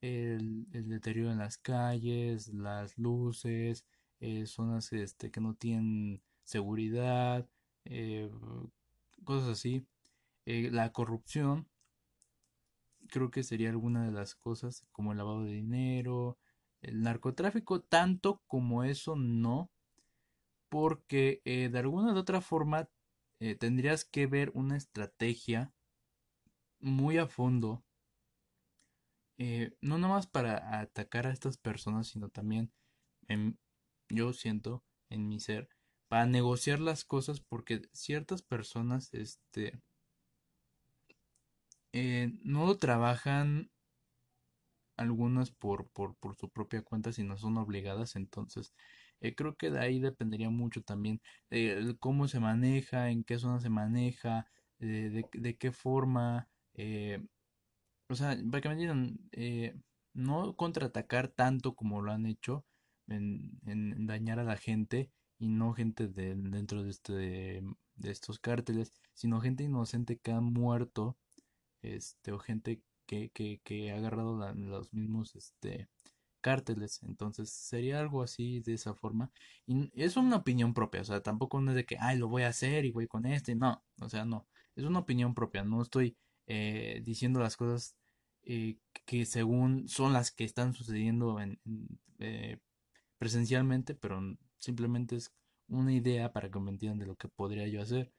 el, deterioro en las calles, las luces, eh, zonas este, que no tienen seguridad, eh, cosas así. Eh, la corrupción, creo que sería alguna de las cosas, como el lavado de dinero, el narcotráfico, tanto como eso no, porque de alguna de otra forma tendrías que ver una estrategia muy a fondo, no nomás para atacar a estas personas, sino también yo siento en mi ser, para negociar las cosas porque ciertas personas, este, eh, no trabajan algunas por, por, por, su propia cuenta, sino son obligadas, entonces eh, creo que de ahí dependería mucho también de cómo se maneja, en qué zona se maneja, de, qué forma, eh, o sea, para que me digan, no contraatacar tanto como lo han hecho, en, dañar a la gente y no gente de, dentro de, este, de, estos cárteles, sino gente inocente que ha muerto, este, o gente que ha agarrado los mismos este, cárteles. Entonces sería algo así de esa forma. Y es una opinión propia, o sea, tampoco no es de que, ay, lo voy a hacer y voy con este, no, o sea, no, es una opinión propia, no estoy eh, diciendo las cosas eh, que según son las que están sucediendo en, eh, presencialmente, pero simplemente es una idea para que me entiendan de lo que podría yo hacer.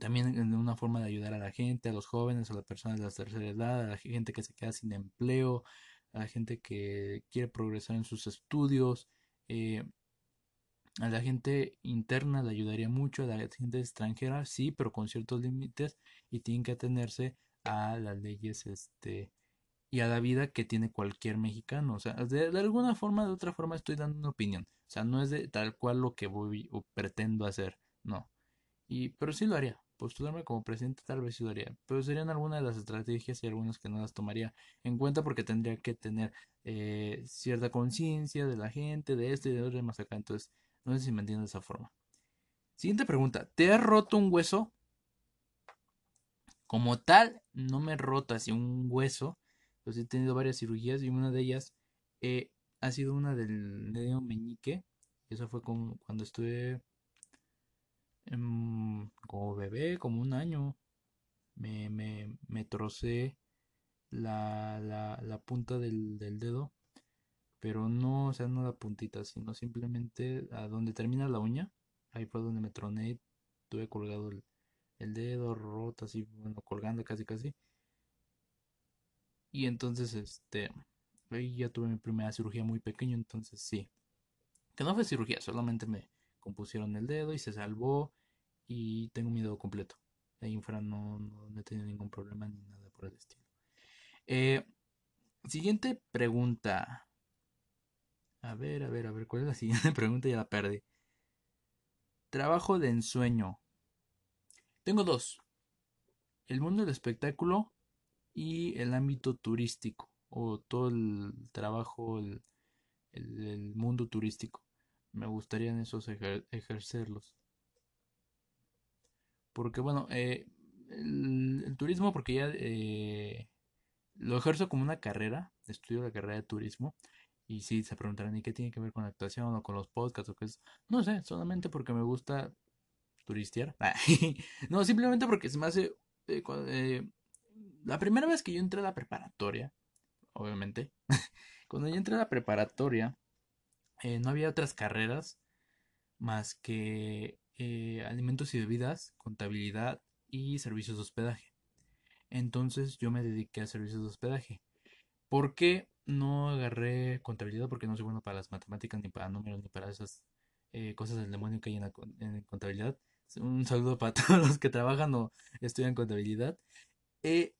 También de una forma de ayudar a la gente, a los jóvenes, a las personas de la tercera edad, a la gente que se queda sin empleo, a la gente que quiere progresar en sus estudios, a la gente interna le ayudaría mucho, a la gente extranjera sí, pero con ciertos límites y tienen que atenerse a las leyes este, y a la vida que tiene cualquier mexicano. O sea, de, alguna forma, de otra forma estoy dando una opinión. O sea, no es de tal cual lo que voy o pretendo hacer. No. Y, pero sí lo haría. Postularme como presidente tal vez sí lo haría. Pero serían algunas de las estrategias y algunas que no las tomaría en cuenta porque tendría que tener eh, cierta conciencia de la gente, de esto y de otro más acá. Entonces, no sé si me entiendes de esa forma. Siguiente pregunta. ¿Te has roto un hueso? Como tal, no me he roto así un hueso pues he tenido varias cirugías y una de ellas eh, ha sido una del dedo meñique. Eso fue cuando estuve como bebé, como un año. Me, me, me trocé la, la, la punta del, del, dedo. Pero no, o sea, no la puntita, sino simplemente a donde termina la uña. Ahí fue donde me troné. Tuve colgado el, dedo roto, así, bueno, colgando casi casi. Y entonces, este, ahí ya tuve mi primera cirugía muy pequeño, entonces sí. Que no fue cirugía, solamente me compusieron el dedo y se salvó y tengo mi dedo completo. ahí en fuera no, no, he tenido ningún problema ni nada por el estilo. Eh, siguiente pregunta. A ver, a ver, a ver, ¿cuál es la siguiente pregunta? Ya la perdí. Trabajo de ensueño. Tengo dos. El mundo del espectáculo y el ámbito turístico o todo el trabajo, el, mundo turístico. Me gustaría esos ejercerlos. Porque bueno, eh, el, turismo, porque ya eh, lo ejerzo como una carrera, estudio la carrera de turismo. Y si se preguntarán, ¿y qué tiene que ver con la actuación o con los podcasts o qué es? No sé, solamente porque me gusta turistear. no, simplemente porque se me hace... Eh, la primera vez que yo entré a la preparatoria, obviamente, cuando yo entré a la preparatoria, eh, no había otras carreras más que eh, alimentos y bebidas, contabilidad y servicios de hospedaje. Entonces yo me dediqué a servicios de hospedaje. ¿Por qué no agarré contabilidad? Porque no soy bueno para las matemáticas, ni para números, ni para esas eh, cosas del demonio que hay en, la, en contabilidad. Un saludo para todos los que trabajan o estudian contabilidad. Eh,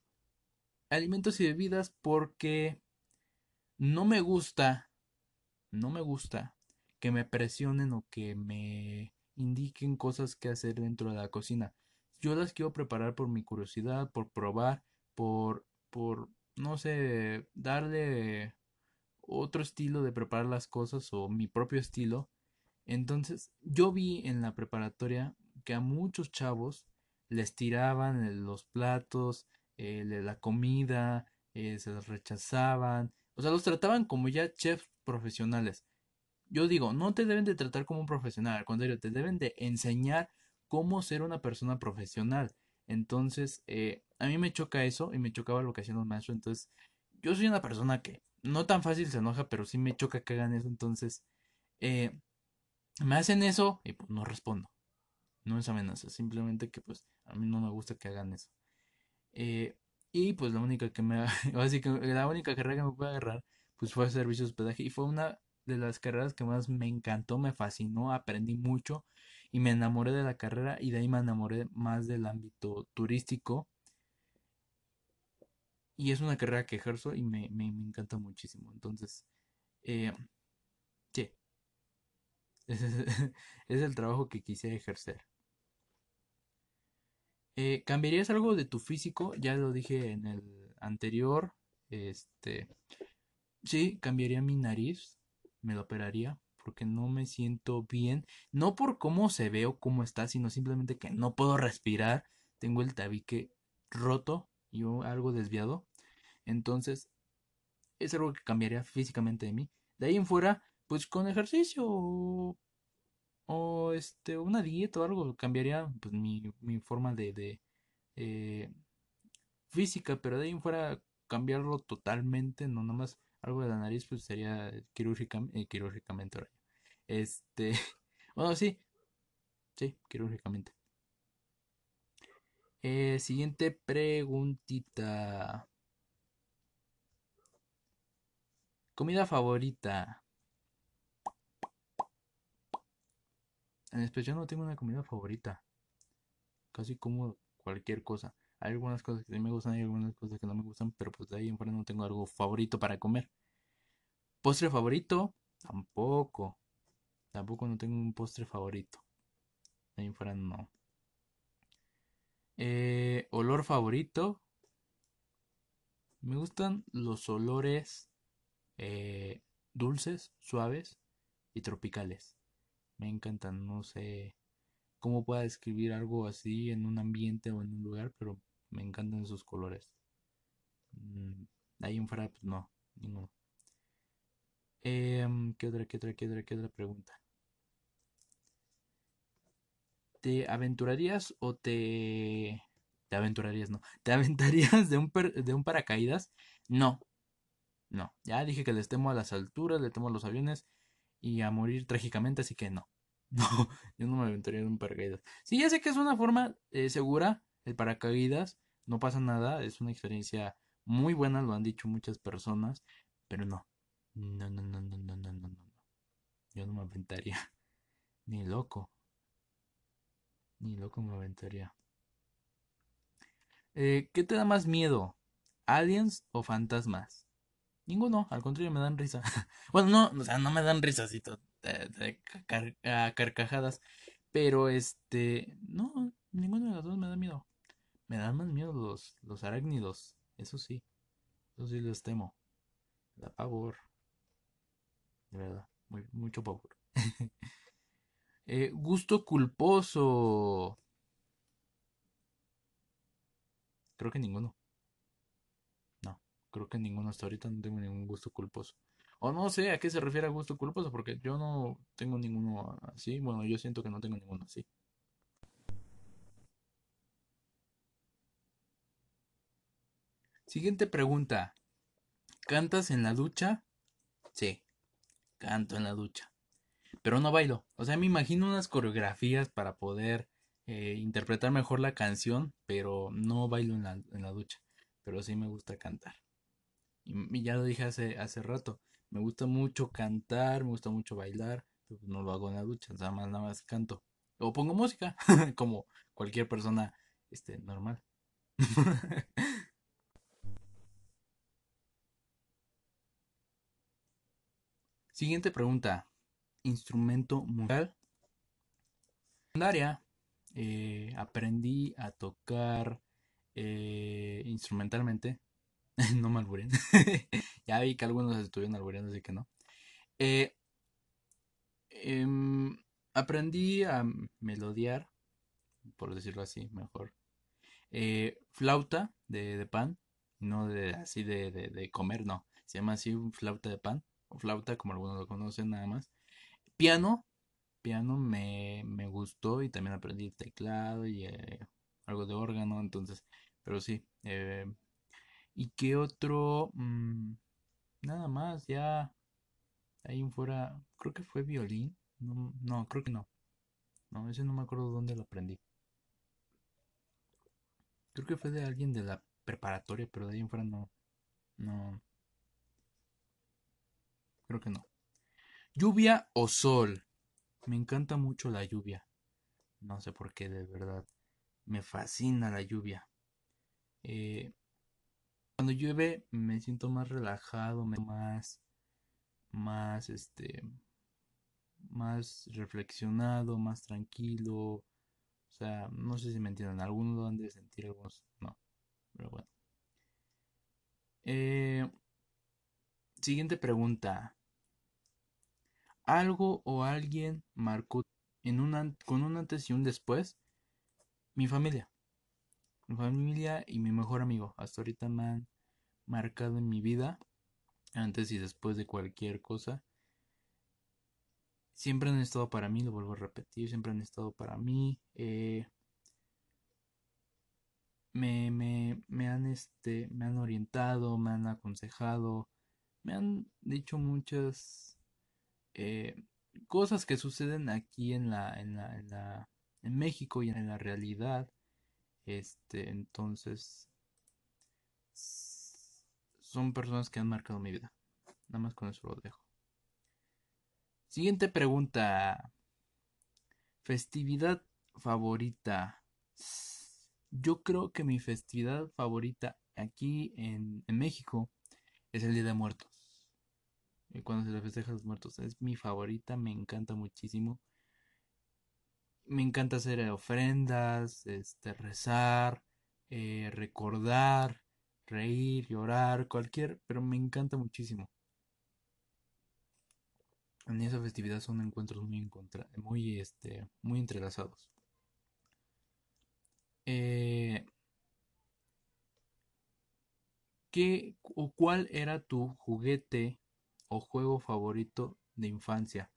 alimentos y bebidas porque no me gusta, no me gusta que me presionen o que me indiquen cosas que hacer dentro de la cocina. Yo las quiero preparar por mi curiosidad, por probar, por, por, no sé, darle otro estilo de preparar las cosas o mi propio estilo. Entonces, yo vi en la preparatoria que a muchos chavos les tiraban los platos, eh, la comida, eh, se los rechazaban, o sea, los trataban como ya chefs profesionales. Yo digo, no te deben de tratar como un profesional, al contrario, te deben de enseñar cómo ser una persona profesional. Entonces, eh, a mí me choca eso y me chocaba lo que hacían los maestros. Entonces, yo soy una persona que no tan fácil se enoja, pero sí me choca que hagan eso. Entonces, me hacen eso y pues no respondo. No es amenaza, simplemente que pues a mí no me gusta que hagan eso. Eh, y pues la única que me así que la única carrera que me pude agarrar pues fue servicio de hospedaje y fue una de las carreras que más me encantó, me fascinó, aprendí mucho y me enamoré de la carrera y de ahí me enamoré más del ámbito turístico. Y es una carrera que ejerzo y me, me, encanta muchísimo. Entonces, eh, sí, es el trabajo que quise ejercer. Eh, ¿Cambiarías algo de tu físico? Ya lo dije en el anterior. Este. Sí, cambiaría mi nariz. Me lo operaría. Porque no me siento bien. No por cómo se ve o cómo está, sino simplemente que no puedo respirar. Tengo el tabique roto y algo desviado. Entonces, es algo que cambiaría físicamente de mí. De ahí en fuera, pues con ejercicio o este una dieta o algo cambiaría pues mi, mi forma de, de eh, física pero de ahí fuera cambiarlo totalmente no nada más algo de la nariz pues sería quirúrgicamente, eh, quirúrgicamente este bueno sí sí quirúrgicamente. Eh, siguiente preguntita comida favorita En especial no tengo una comida favorita. Casi como cualquier cosa. Hay algunas cosas que sí me gustan y algunas cosas que no me gustan, pero pues de ahí en fuera no tengo algo favorito para comer. Postre favorito, tampoco. Tampoco no tengo un postre favorito. De ahí en fuera no. Eh, olor favorito. Me gustan los olores eh, dulces, suaves y tropicales me encantan. No sé cómo pueda describir algo así en un ambiente o en un lugar, pero me encantan sus colores. Mm, ahí en fuera, pues no, ninguno. Em, ¿qué otra, qué otra, qué otra, qué otra pregunta? ¿Te aventurarías o te... ¿Te aventurarías? No. ¿Te aventarías de un, de un paracaídas? No. No. Ya dije que les temo a las alturas, le temo a los aviones y a morir trágicamente, así que no. No, yo no me aventaría de un paracaídas. Sí, ya sé que es una forma eh, segura el paracaídas, no pasa nada, es una experiencia muy buena, lo han dicho muchas personas, pero no. No, no, no, no, no, no, no, no. Yo no me aventaría. Ni loco. Ni loco me aventaría. Eh, ¿Qué te da más miedo? ¿Aliens o fantasmas? Ninguno, al contrario, me dan risa. bueno, no, o sea, no me dan risas de, carcajadas. Pero este, no, ninguno de los dos me da miedo. Me dan más miedo los, los arácnidos. Eso sí, eso sí les temo. Da pavor. De verdad, mucho pavor. Eh, gusto culposo. Creo que ninguno. Creo que ninguno hasta ahorita no tengo ningún gusto culposo. O no sé a qué se refiere a gusto culposo, porque yo no tengo ninguno así. Bueno, yo siento que no tengo ninguno así. Siguiente pregunta. ¿Cantas en la ducha? Sí, canto en la ducha. Pero no bailo. O sea, me imagino unas coreografías para poder eh, interpretar mejor la canción, pero no bailo en la, en la ducha. Pero sí me gusta cantar. Y, ya lo dije hace, hace rato. Me gusta mucho cantar, me gusta mucho bailar, pero no lo hago en la ducha, nada más, nada más canto. O pongo música, como cualquier persona este, normal. Siguiente pregunta. Instrumento musical. Área eh, aprendí a tocar eh, instrumentalmente. no me alburen. ya vi que algunos estuvieron albureando, así que no. Eh, em, aprendí a melodiar, por decirlo así, mejor. flauta de, pan, no de así de, de, comer, no. Se llama así flauta de pan, o flauta como algunos lo conocen nada más. Piano, piano me, gustó y también aprendí teclado y eh, algo de órgano, entonces, pero sí. ¿Y qué otro? Mm, nada más, ya ahí fuera, creo que fue violín. No, no, creo que no. No, ese no me acuerdo dónde lo aprendí. Creo que fue de alguien de la preparatoria, pero de ahí en fuera no. No. Creo que no. Lluvia o sol. Me encanta mucho la lluvia. No sé por qué, de verdad. Me fascina la lluvia. Eh, cuando llueve me siento más relajado, más, más, este, más reflexionado, más tranquilo. O sea, no sé si me entienden. Algunos lo han de sentir, algunos no. Pero bueno. Eh, siguiente pregunta algo o alguien marcó en un con un antes y un después mi familia. Mi familia y mi mejor amigo. Hasta ahorita me han marcado en mi vida, antes y después de cualquier cosa. Siempre han estado para mí, lo vuelvo a repetir, siempre han estado para mí. Eh, me, me, me, han este, me han orientado, me han aconsejado, me han dicho muchas eh, cosas que suceden aquí en la, en la, en la, en México y en la realidad. Este, entonces, son personas que han marcado mi vida. Nada más con eso lo dejo. Siguiente pregunta. Festividad favorita. Yo creo que mi festividad favorita aquí en, México es el Día de Muertos cuando se le festeja a los muertos. Es mi favorita, me encanta muchísimo. Me encanta hacer ofrendas, este, rezar, eh, recordar, reír, llorar, cualquier, pero me encanta muchísimo. En esa festividad son encuentros muy, muy, este, muy entrelazados. Eh, ¿Qué o cuál era tu juguete o juego favorito de infancia?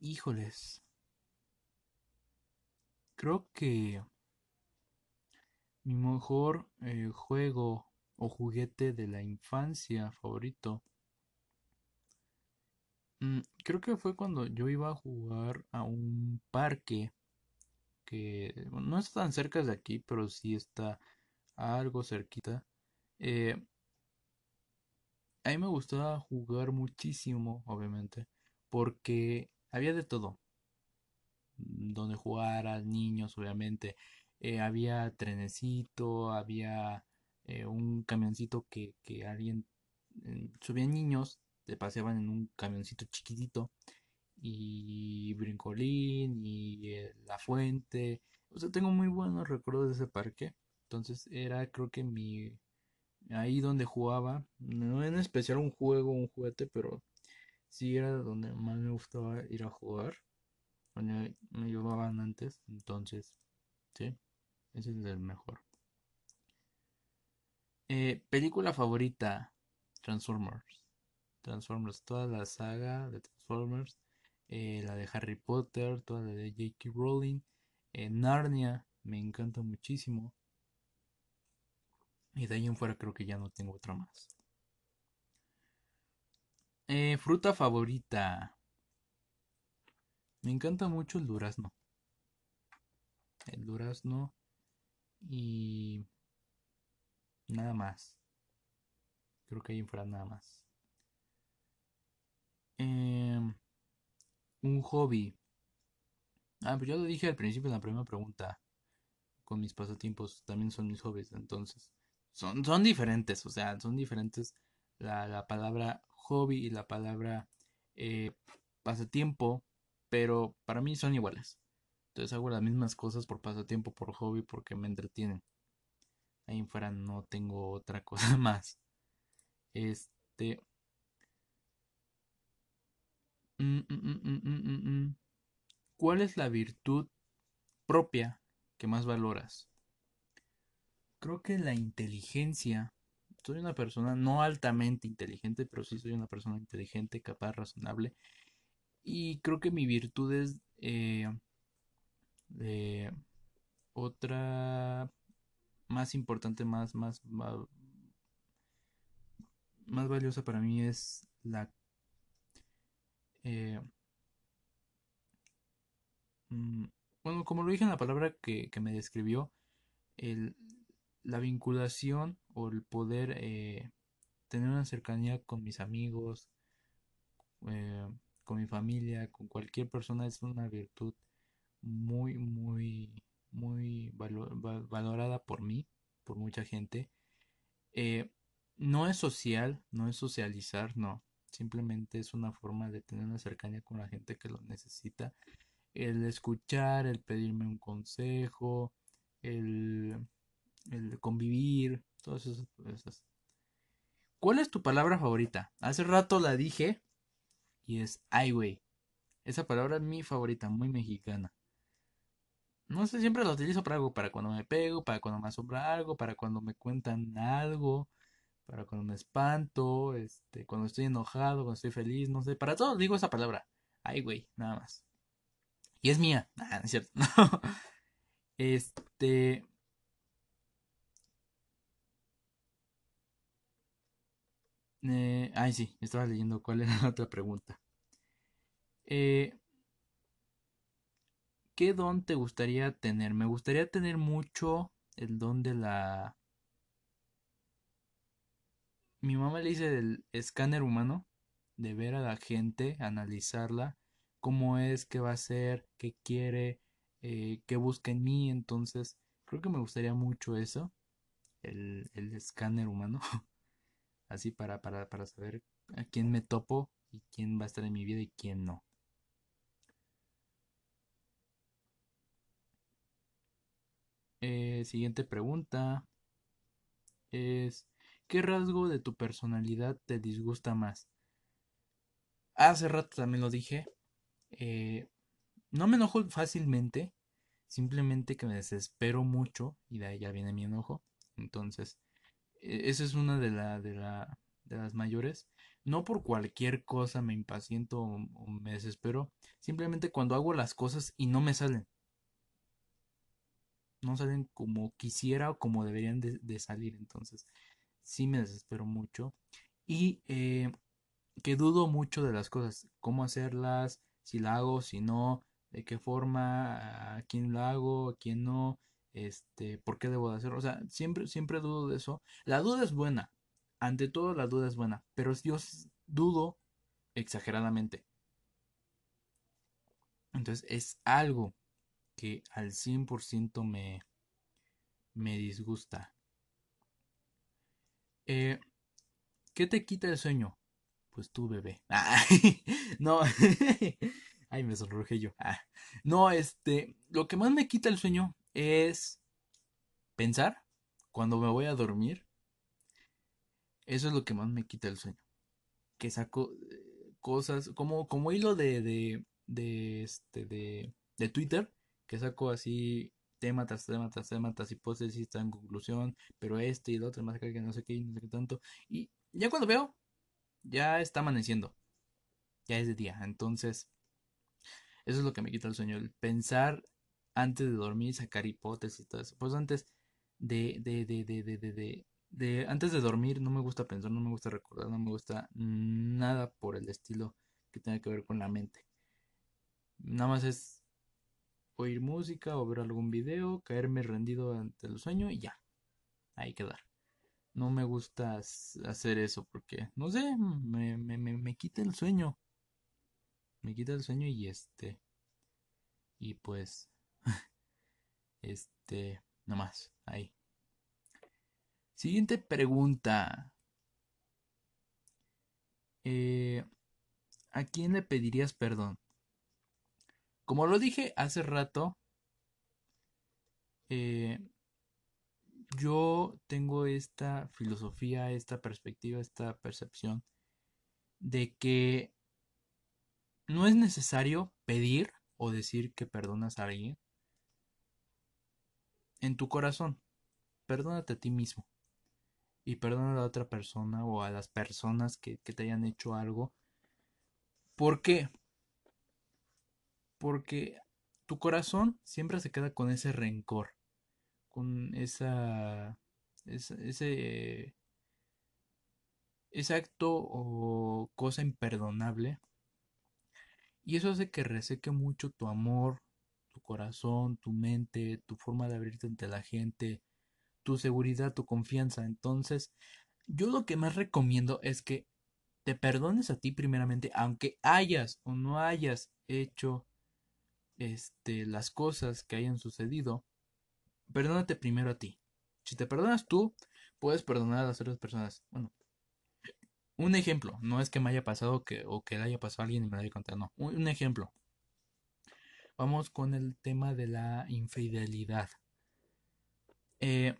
Híjoles. Creo que mi mejor eh, juego o juguete de la infancia favorito. mm, creo que fue cuando yo iba a jugar a un parque que no está tan cerca de aquí, pero sí está algo cerquita. Eh, a mí me gustaba jugar muchísimo, obviamente, porque había de todo. mm, Donde jugar niños, obviamente. Eh, había trenecito, había eh, un camioncito que, que alguien eh, subían niños, se paseaban en un camioncito chiquitito y Brincolín y La Fuente. O sea, tengo muy buenos recuerdos de ese parque. Entonces era creo que mi ahí donde jugaba, no en especial un juego, un juguete, pero sí era donde más me gustaba ir a jugar. Donde me llevaban antes. Entonces, sí, ese es el mejor. Eh, película favorita, Transformers. Transformers, toda la saga de Transformers, eh, la de Harry Potter, toda la de J.K. Rowling, eh, Narnia, me encanta muchísimo. Y de ahí en fuera creo que ya no tengo otra más. Eh, fruta favorita. Me encanta mucho el durazno. El durazno y nada más. Creo que en fuera nada más. Em, un hobby. Ah, pues yo lo dije al principio en la primera pregunta. Con mis pasatiempos también son mis hobbies. Entonces, son, son diferentes. O sea, son diferentes la, la palabra hobby y la palabra eh, pasatiempo. Pero para mí son iguales. Entonces hago las mismas cosas por pasatiempo, por hobby, porque me entretienen. Ahí en fuera no tengo otra cosa más. Este. mm, mm, mm. ¿Cuál es la virtud propia que más valoras? Creo que la inteligencia. Soy una persona no altamente inteligente, pero sí soy una persona inteligente, capaz, razonable. Y creo que mi virtud es eh, eh, otra más importante, más, más, más, valiosa para mí es la... eh, mm, bueno, como lo dije en la palabra que, que me describió, la vinculación el poder eh, tener una cercanía con mis amigos, eh, con mi familia, con cualquier persona es una virtud muy, muy, muy valo- va- valorada por mí, por mucha gente. Eh, no es social, no es socializar, no. Simplemente es una forma de tener una cercanía con la gente que lo necesita. El escuchar, el pedirme un consejo, el, el convivir, todas esas. ¿Cuál es tu palabra favorita? Hace rato la dije y es ay, güey. Esa palabra es mi favorita, muy mexicana. No sé, siempre la utilizo para algo, para cuando me pego, para cuando me asombra algo, para cuando me cuentan algo, para cuando me espanto, este, cuando estoy enojado, cuando estoy feliz, no sé, para todo digo esa palabra. Ay, güey, nada más. Y es mía. Ah, no es cierto. Este, eh, ay, sí, estaba leyendo cuál era la otra pregunta. Eh, ¿qué don te gustaría tener? Me gustaría tener mucho el don de la... Mi mamá le dice del escáner humano, de ver a la gente, analizarla, cómo es, qué va a hacer, qué quiere, eh, qué busca en mí. Entonces, creo que me gustaría mucho eso, el escáner humano, así para, para, para saber a quién me topo y quién va a estar en mi vida y quién no. Eh, siguiente pregunta es, ¿qué rasgo de tu personalidad te disgusta más? Hace rato también lo dije, eh, no me enojo fácilmente, simplemente que me desespero mucho y de ahí ya viene mi enojo. Entonces, esa es una de, la, de, la, de las mayores. No por cualquier cosa me impaciento o, me desespero. Simplemente cuando hago las cosas y no me salen. No salen como quisiera o como deberían de, salir. Entonces, sí me desespero mucho. Y eh, que dudo mucho de las cosas. Cómo hacerlas, si la hago, si no, de qué forma, a quién la hago, a quién no este, ¿por qué debo de hacerlo? O sea, siempre, siempre dudo de eso. La duda es buena, ante todo la duda es buena, pero yo dudo exageradamente. Entonces es algo que al 100% me, me disgusta. Eh, ¿Qué te quita el sueño? Pues tú, bebé. no. Ay, me sonrojé yo. Ah, no, este, lo que más me quita el sueño es pensar cuando me voy a dormir. Eso es lo que más me quita el sueño. Que saco eh, cosas como, como hilo de, de, de, este, de, de Twitter, que saco así tema tras tema tras tema tras hipótesis, en conclusión, pero este y el otro, más que no sé qué, no sé qué tanto. Y ya cuando veo, ya está amaneciendo. Ya es de día. Entonces, eso es lo que me quita el sueño. El pensar antes de dormir, sacar hipótesis y todo eso. Pues antes de, de, de, de, de, de, de, antes de dormir no me gusta pensar, no me gusta recordar, no me gusta nada por el estilo que tenga que ver con la mente. Nada más es oír música o ver algún video, caerme rendido ante el sueño y ya. Ahí quedar. No me gusta hacer eso porque, no sé, me, me, me, me quita el sueño. Me quita el sueño y este. Y pues este, nomás, ahí. Siguiente pregunta. Eh, ¿A quién le pedirías perdón? Como lo dije hace rato, eh, yo tengo esta filosofía, esta perspectiva, esta percepción de que no es necesario pedir o decir que perdonas a alguien en tu corazón. Perdónate a ti mismo. Y perdona a la otra persona o a las personas que, te hayan hecho algo. ¿Por qué? Porque tu corazón siempre se queda con ese rencor. Con esa. ese. ese acto o cosa imperdonable. Y eso hace que reseque mucho tu amor, corazón, tu mente, tu forma de abrirte ante la gente, tu seguridad, tu confianza. Entonces, yo lo que más recomiendo es que te perdones a ti primeramente, aunque hayas o no hayas hecho este, las cosas que hayan sucedido, perdónate primero a ti. Si te perdonas tú, puedes perdonar a las otras personas. Bueno, un ejemplo, no es que me haya pasado que, o que le haya pasado a alguien y me lo haya contado, no. un ejemplo. Vamos con el tema de la infidelidad. Eh,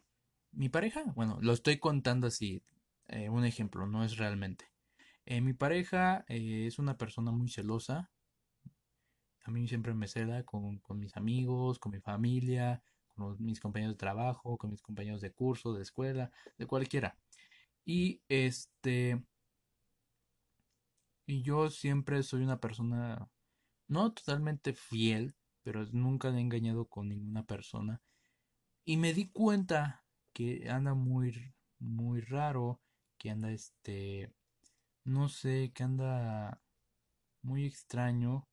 mi pareja, bueno, lo estoy contando así, eh, un ejemplo, no es realmente. Eh, mi pareja es una persona muy celosa. A mí siempre me cela con, con mis amigos, con mi familia, con mis compañeros de trabajo, con mis compañeros de curso, de escuela, de cualquiera. Y este. Y yo siempre soy una persona no totalmente fiel, pero nunca le he engañado con ninguna persona. Y me di cuenta que anda muy, muy raro, que anda este, no sé, que anda muy extraño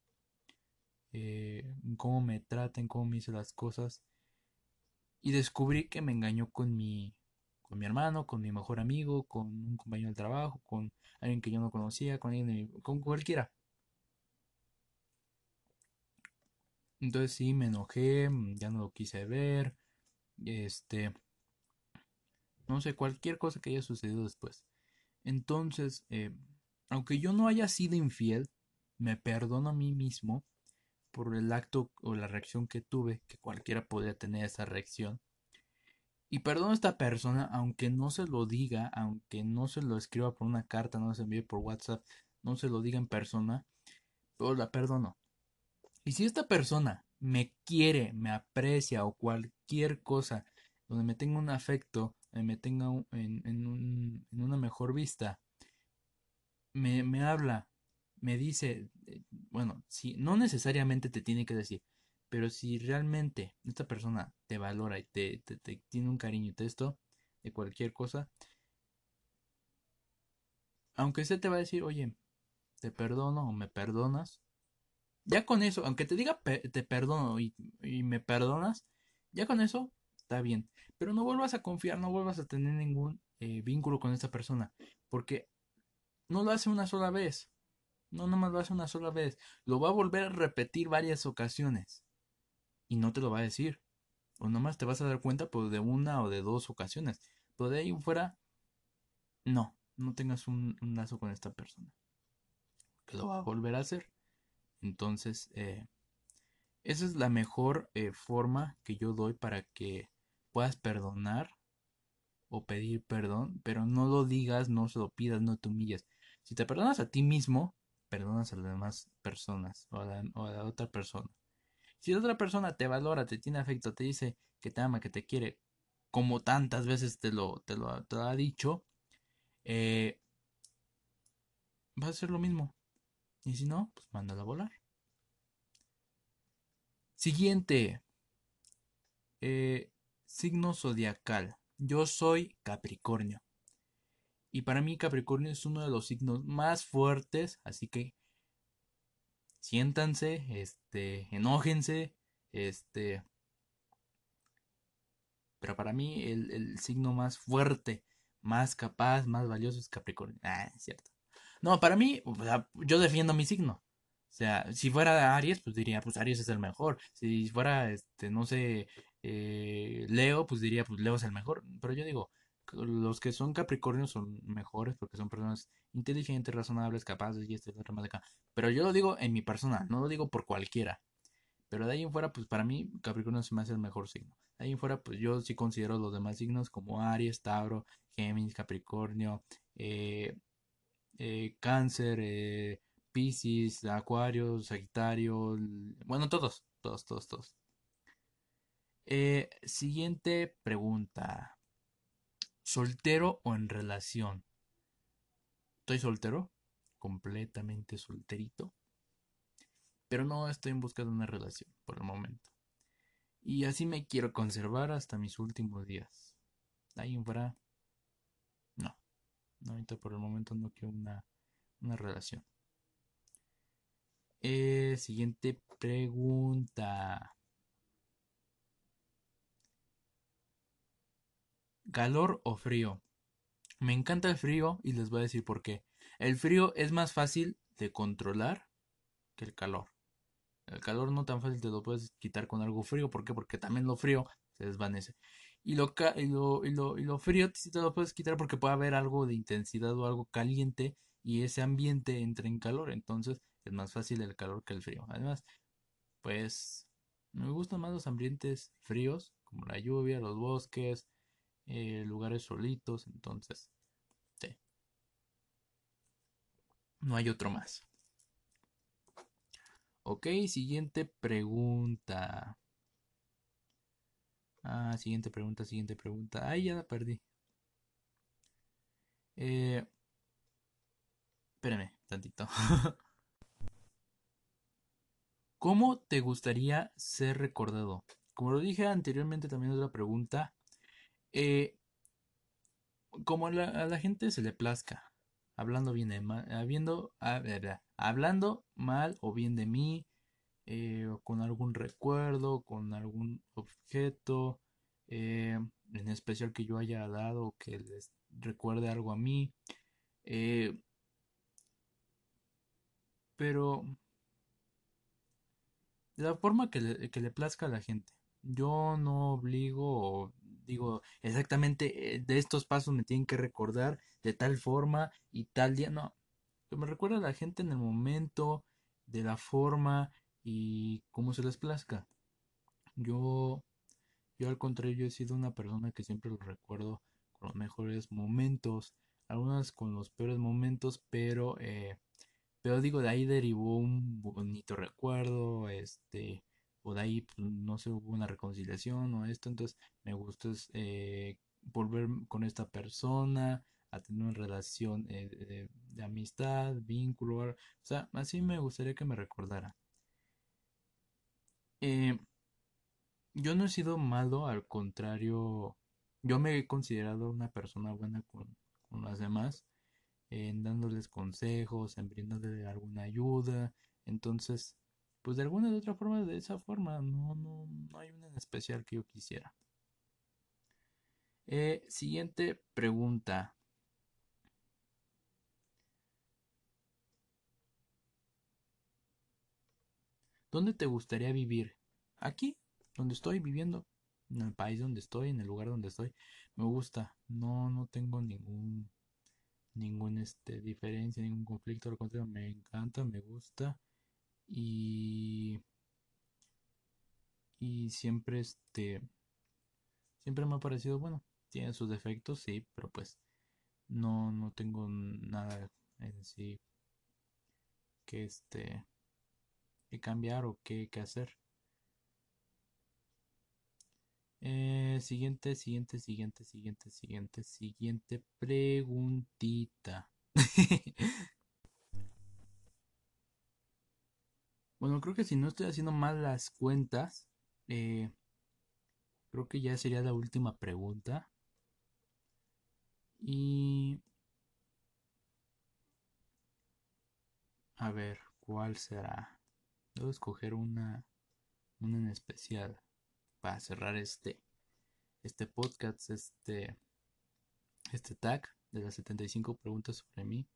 eh, cómo me trata, en cómo me hizo las cosas. Y descubrí que me engañó con mi, con mi hermano, con mi mejor amigo, con un compañero de trabajo, con alguien que yo no conocía, con alguien con cualquiera. Entonces sí, me enojé, mm, ya no lo quise ver. Este, no sé, cualquier cosa que haya sucedido después. Entonces, eh, aunque yo no haya sido infiel, me perdono a mí mismo por el acto o la reacción que tuve, que cualquiera podría tener esa reacción. Y perdono a esta persona, aunque no se lo diga, aunque no se lo escriba por una carta, no se envíe por WhatsApp, no se lo diga en persona, pero la perdono. Y si esta persona me quiere, me aprecia o cualquier cosa donde me tenga un afecto me tenga en, una mejor vista, me, habla, me dice, eh, bueno, si no necesariamente te tiene que decir, pero si realmente esta persona te valora y te, tiene un cariño y te esto, de cualquier cosa, aunque usted te va a decir, oye, te perdono o me perdonas, ya con eso, aunque te diga te perdono y, me perdonas, ya con eso está bien. Pero no vuelvas a confiar, no vuelvas a tener ningún eh, vínculo con esta persona, porque no lo hace una sola vez. No nomás lo hace una sola vez. Lo va a volver a repetir varias ocasiones. Y no te lo va a decir. O nomás te vas a dar cuenta pues, de una o de dos ocasiones. Pero de ahí fuera, no, no tengas un, lazo con esta persona. Que lo va a volver a hacer. Entonces, eh, esa es la mejor eh, forma que yo doy para que puedas perdonar o pedir perdón, pero no lo digas, no se lo pidas, no te humilles. Si te perdonas a ti mismo, perdonas a las demás personas o a la, otra persona. Si la otra persona te valora, te tiene afecto, te dice que te ama, que te quiere, como tantas veces te lo, te lo, ha dicho, eh, vas a hacer lo mismo. Y si no, pues mándala a volar. Siguiente. Eh, signo zodiacal. Yo soy Capricornio. Y para mí Capricornio es uno de los signos más fuertes, así que siéntanse, este, enójense, este. Pero para mí el, signo más fuerte, más capaz, más valioso es Capricornio. Ah, es cierto. No, para mí, yo defiendo mi signo. O sea, si fuera Aries, pues diría, pues Aries es el mejor. Si fuera, este, no sé, eh, Leo, pues diría, pues Leo es el mejor. Pero yo digo, los que son Capricornios son mejores porque son personas inteligentes, razonables, capaces y este otro más de acá. Pero yo lo digo en mi persona, no lo digo por cualquiera. Pero de ahí en fuera, pues para mí Capricornio se me hace el mejor signo. De ahí en fuera, pues yo sí considero los demás signos como Aries, Tauro, Géminis, Capricornio, eh, eh, Cáncer, eh, Pisces, Acuario, Sagitario, bueno, todos, todos, todos, todos. siguiente pregunta. ¿Soltero o en relación? Estoy soltero, completamente solterito, pero no estoy en busca de una relación por el momento. Y así me quiero conservar hasta mis últimos días. Ahí no. No ahorita por el momento no quiero una, una relación. Eh, siguiente pregunta. ¿Calor o frío? Me encanta el frío y les voy a decir por qué. El frío es más fácil de controlar que el calor. El calor no tan fácil te lo puedes quitar con algo frío. ¿Por qué? Porque también lo frío se desvanece. Y lo, y lo, y lo, frío sí te lo puedes quitar porque puede haber algo de intensidad o algo caliente y ese ambiente entra en calor. Entonces es más fácil el calor que el frío. Además, pues me gustan más los ambientes fríos, como la lluvia, los bosques, eh, lugares solitos, entonces, sí. No hay otro más. Ok, siguiente pregunta. Ah, siguiente pregunta, siguiente pregunta. Ay, ya la perdí. Eh, espérame, tantito. ¿Cómo te gustaría ser recordado? Como lo dije anteriormente, también otra pregunta. Eh, como a la, gente se le plazca, hablando bien de mal, habiendo, hablando mal o bien de mí, eh, con algún recuerdo, con algún objeto, eh, en especial que yo haya dado, que les recuerde algo a mí. pero de la forma que le, plazca a la gente. Yo no obligo digo exactamente eh, de estos pasos me tienen que recordar de tal forma y tal día. No, me recuerda a la gente en el momento, de la forma y cómo se les plazca. Yo, yo al contrario, yo he sido una persona que siempre lo recuerdo con los mejores momentos, algunas con los peores momentos, pero, eh, pero digo, de ahí derivó un bonito recuerdo, este, o de ahí pues, no se hubo una reconciliación o esto, entonces me gusta eh, volver con esta persona, a tener una relación eh, de, amistad, vínculo, o sea, así me gustaría que me recordara. Eh, yo no he sido malo, al contrario, yo me he considerado una persona buena con, con las demás, en dándoles consejos, en brindándoles alguna ayuda, entonces, pues de alguna de otra forma, de esa forma, no, no, no hay una en especial que yo quisiera. Eh, siguiente pregunta. ¿Dónde te gustaría vivir? Aquí, donde estoy viviendo, en el país donde estoy, en el lugar donde estoy. Me gusta. No, no tengo ningún, ningún este, diferencia, ningún conflicto. Al contrario, me encanta, me gusta. Y, y siempre, este, siempre me ha parecido bueno. Tiene sus defectos, sí, pero pues no, no tengo nada en sí que este que cambiar o qué, hacer. Eh, siguiente, siguiente, siguiente, siguiente, siguiente, siguiente preguntita. bueno, creo que si no estoy haciendo mal las cuentas, eh, creo que ya sería la última pregunta. Y... A ver, ¿cuál será? Debo escoger una, una en especial para cerrar este, este podcast, este, este tag de las 75 preguntas sobre mí.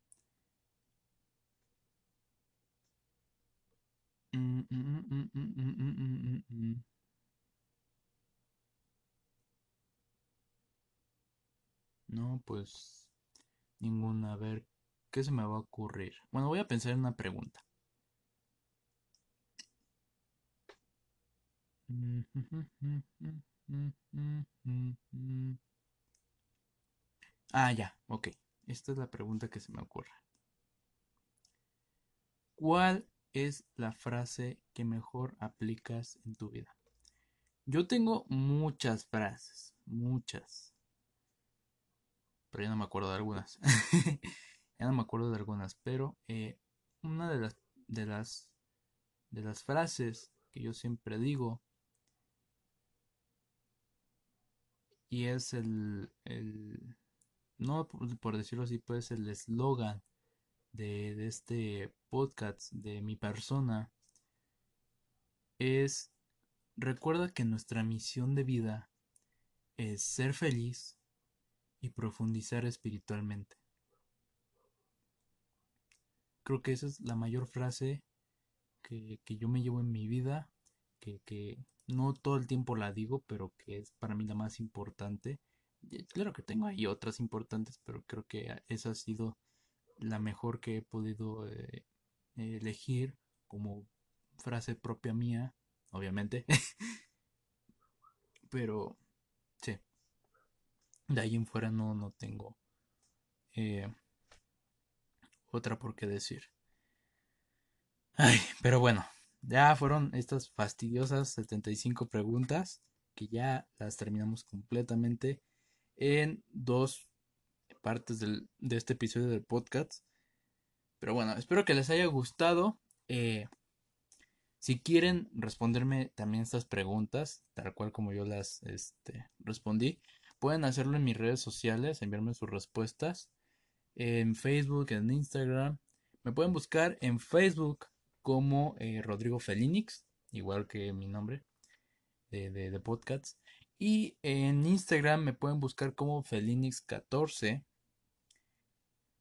no, pues ninguna. A ver, ¿qué se me va a ocurrir? Bueno, voy a pensar en una pregunta. Ah, ya, ok. Esta es la pregunta que se me ocurre. ¿Cuál es la frase que mejor aplicas en tu vida? Yo tengo muchas frases, muchas. Pero ya no me acuerdo de algunas. ya no me acuerdo de algunas, pero eh, una de las, de las de las frases que yo siempre digo y es el, no por, decirlo así, pues el eslogan de, de este podcast, de mi persona, es, recuerda que nuestra misión de vida es ser feliz y profundizar espiritualmente. Creo que esa es la mayor frase que, que yo me llevo en mi vida, que, que, no todo el tiempo la digo, pero que es para mí la más importante. Claro que tengo ahí otras importantes, pero creo que esa ha sido la mejor que he podido eh, elegir como frase propia mía, obviamente. pero sí. De ahí en fuera no, no tengo eh, otra por qué decir. Ay, pero bueno, ya fueron estas fastidiosas 75 preguntas que ya las terminamos completamente en dos partes de este episodio del podcast. Pero bueno, espero que les haya gustado. Eh, si quieren responderme también estas preguntas, tal cual como yo las este, respondí, pueden hacerlo en mis redes sociales, enviarme sus respuestas en Facebook, en Instagram. Me pueden buscar en Facebook como eh, Rodrigo Felinix, igual que mi nombre de, de, podcasts. Y en Instagram me pueden buscar como Felinix14.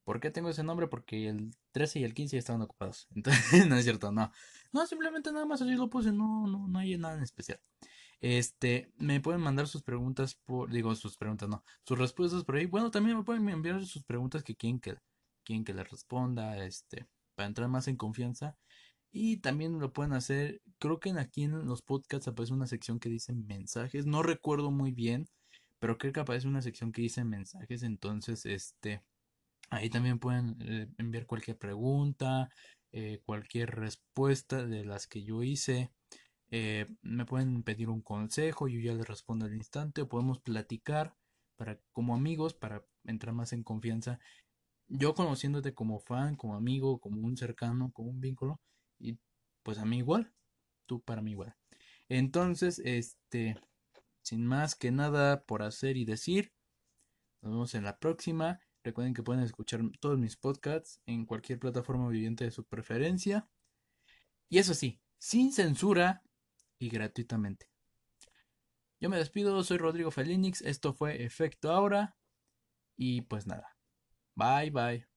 ¿Por qué tengo ese nombre? Porque el 13 y el 15 ya estaban ocupados. Entonces, no es cierto, no. No, simplemente nada más así lo puse, no, no, no hay nada en especial. Este, me pueden mandar sus preguntas por, digo, sus preguntas, no, sus respuestas por ahí. Bueno, también me pueden enviar sus preguntas que quieren que, quieren que les responda, este, para entrar más en confianza. Y también lo pueden hacer, creo que aquí en los podcasts aparece una sección que dice mensajes, no recuerdo muy bien, pero creo que aparece una sección que dice mensajes, entonces este, ahí también pueden eh, enviar cualquier pregunta, eh, cualquier respuesta de las que yo hice. Eh, me pueden pedir un consejo, yo ya les respondo al instante, o podemos platicar para como amigos, para entrar más en confianza. Yo conociéndote como fan, como amigo, como un cercano, como un vínculo, y pues a mí igual, tú para mí igual. Entonces, este, sin más que nada por hacer y decir, nos vemos en la próxima. Recuerden que pueden escuchar todos mis podcasts en cualquier plataforma viviente de su preferencia. Y eso sí, sin censura y gratuitamente. Yo me despido, soy Rodrigo Felinix, esto fue Efecto Ahora y pues nada. Bye bye.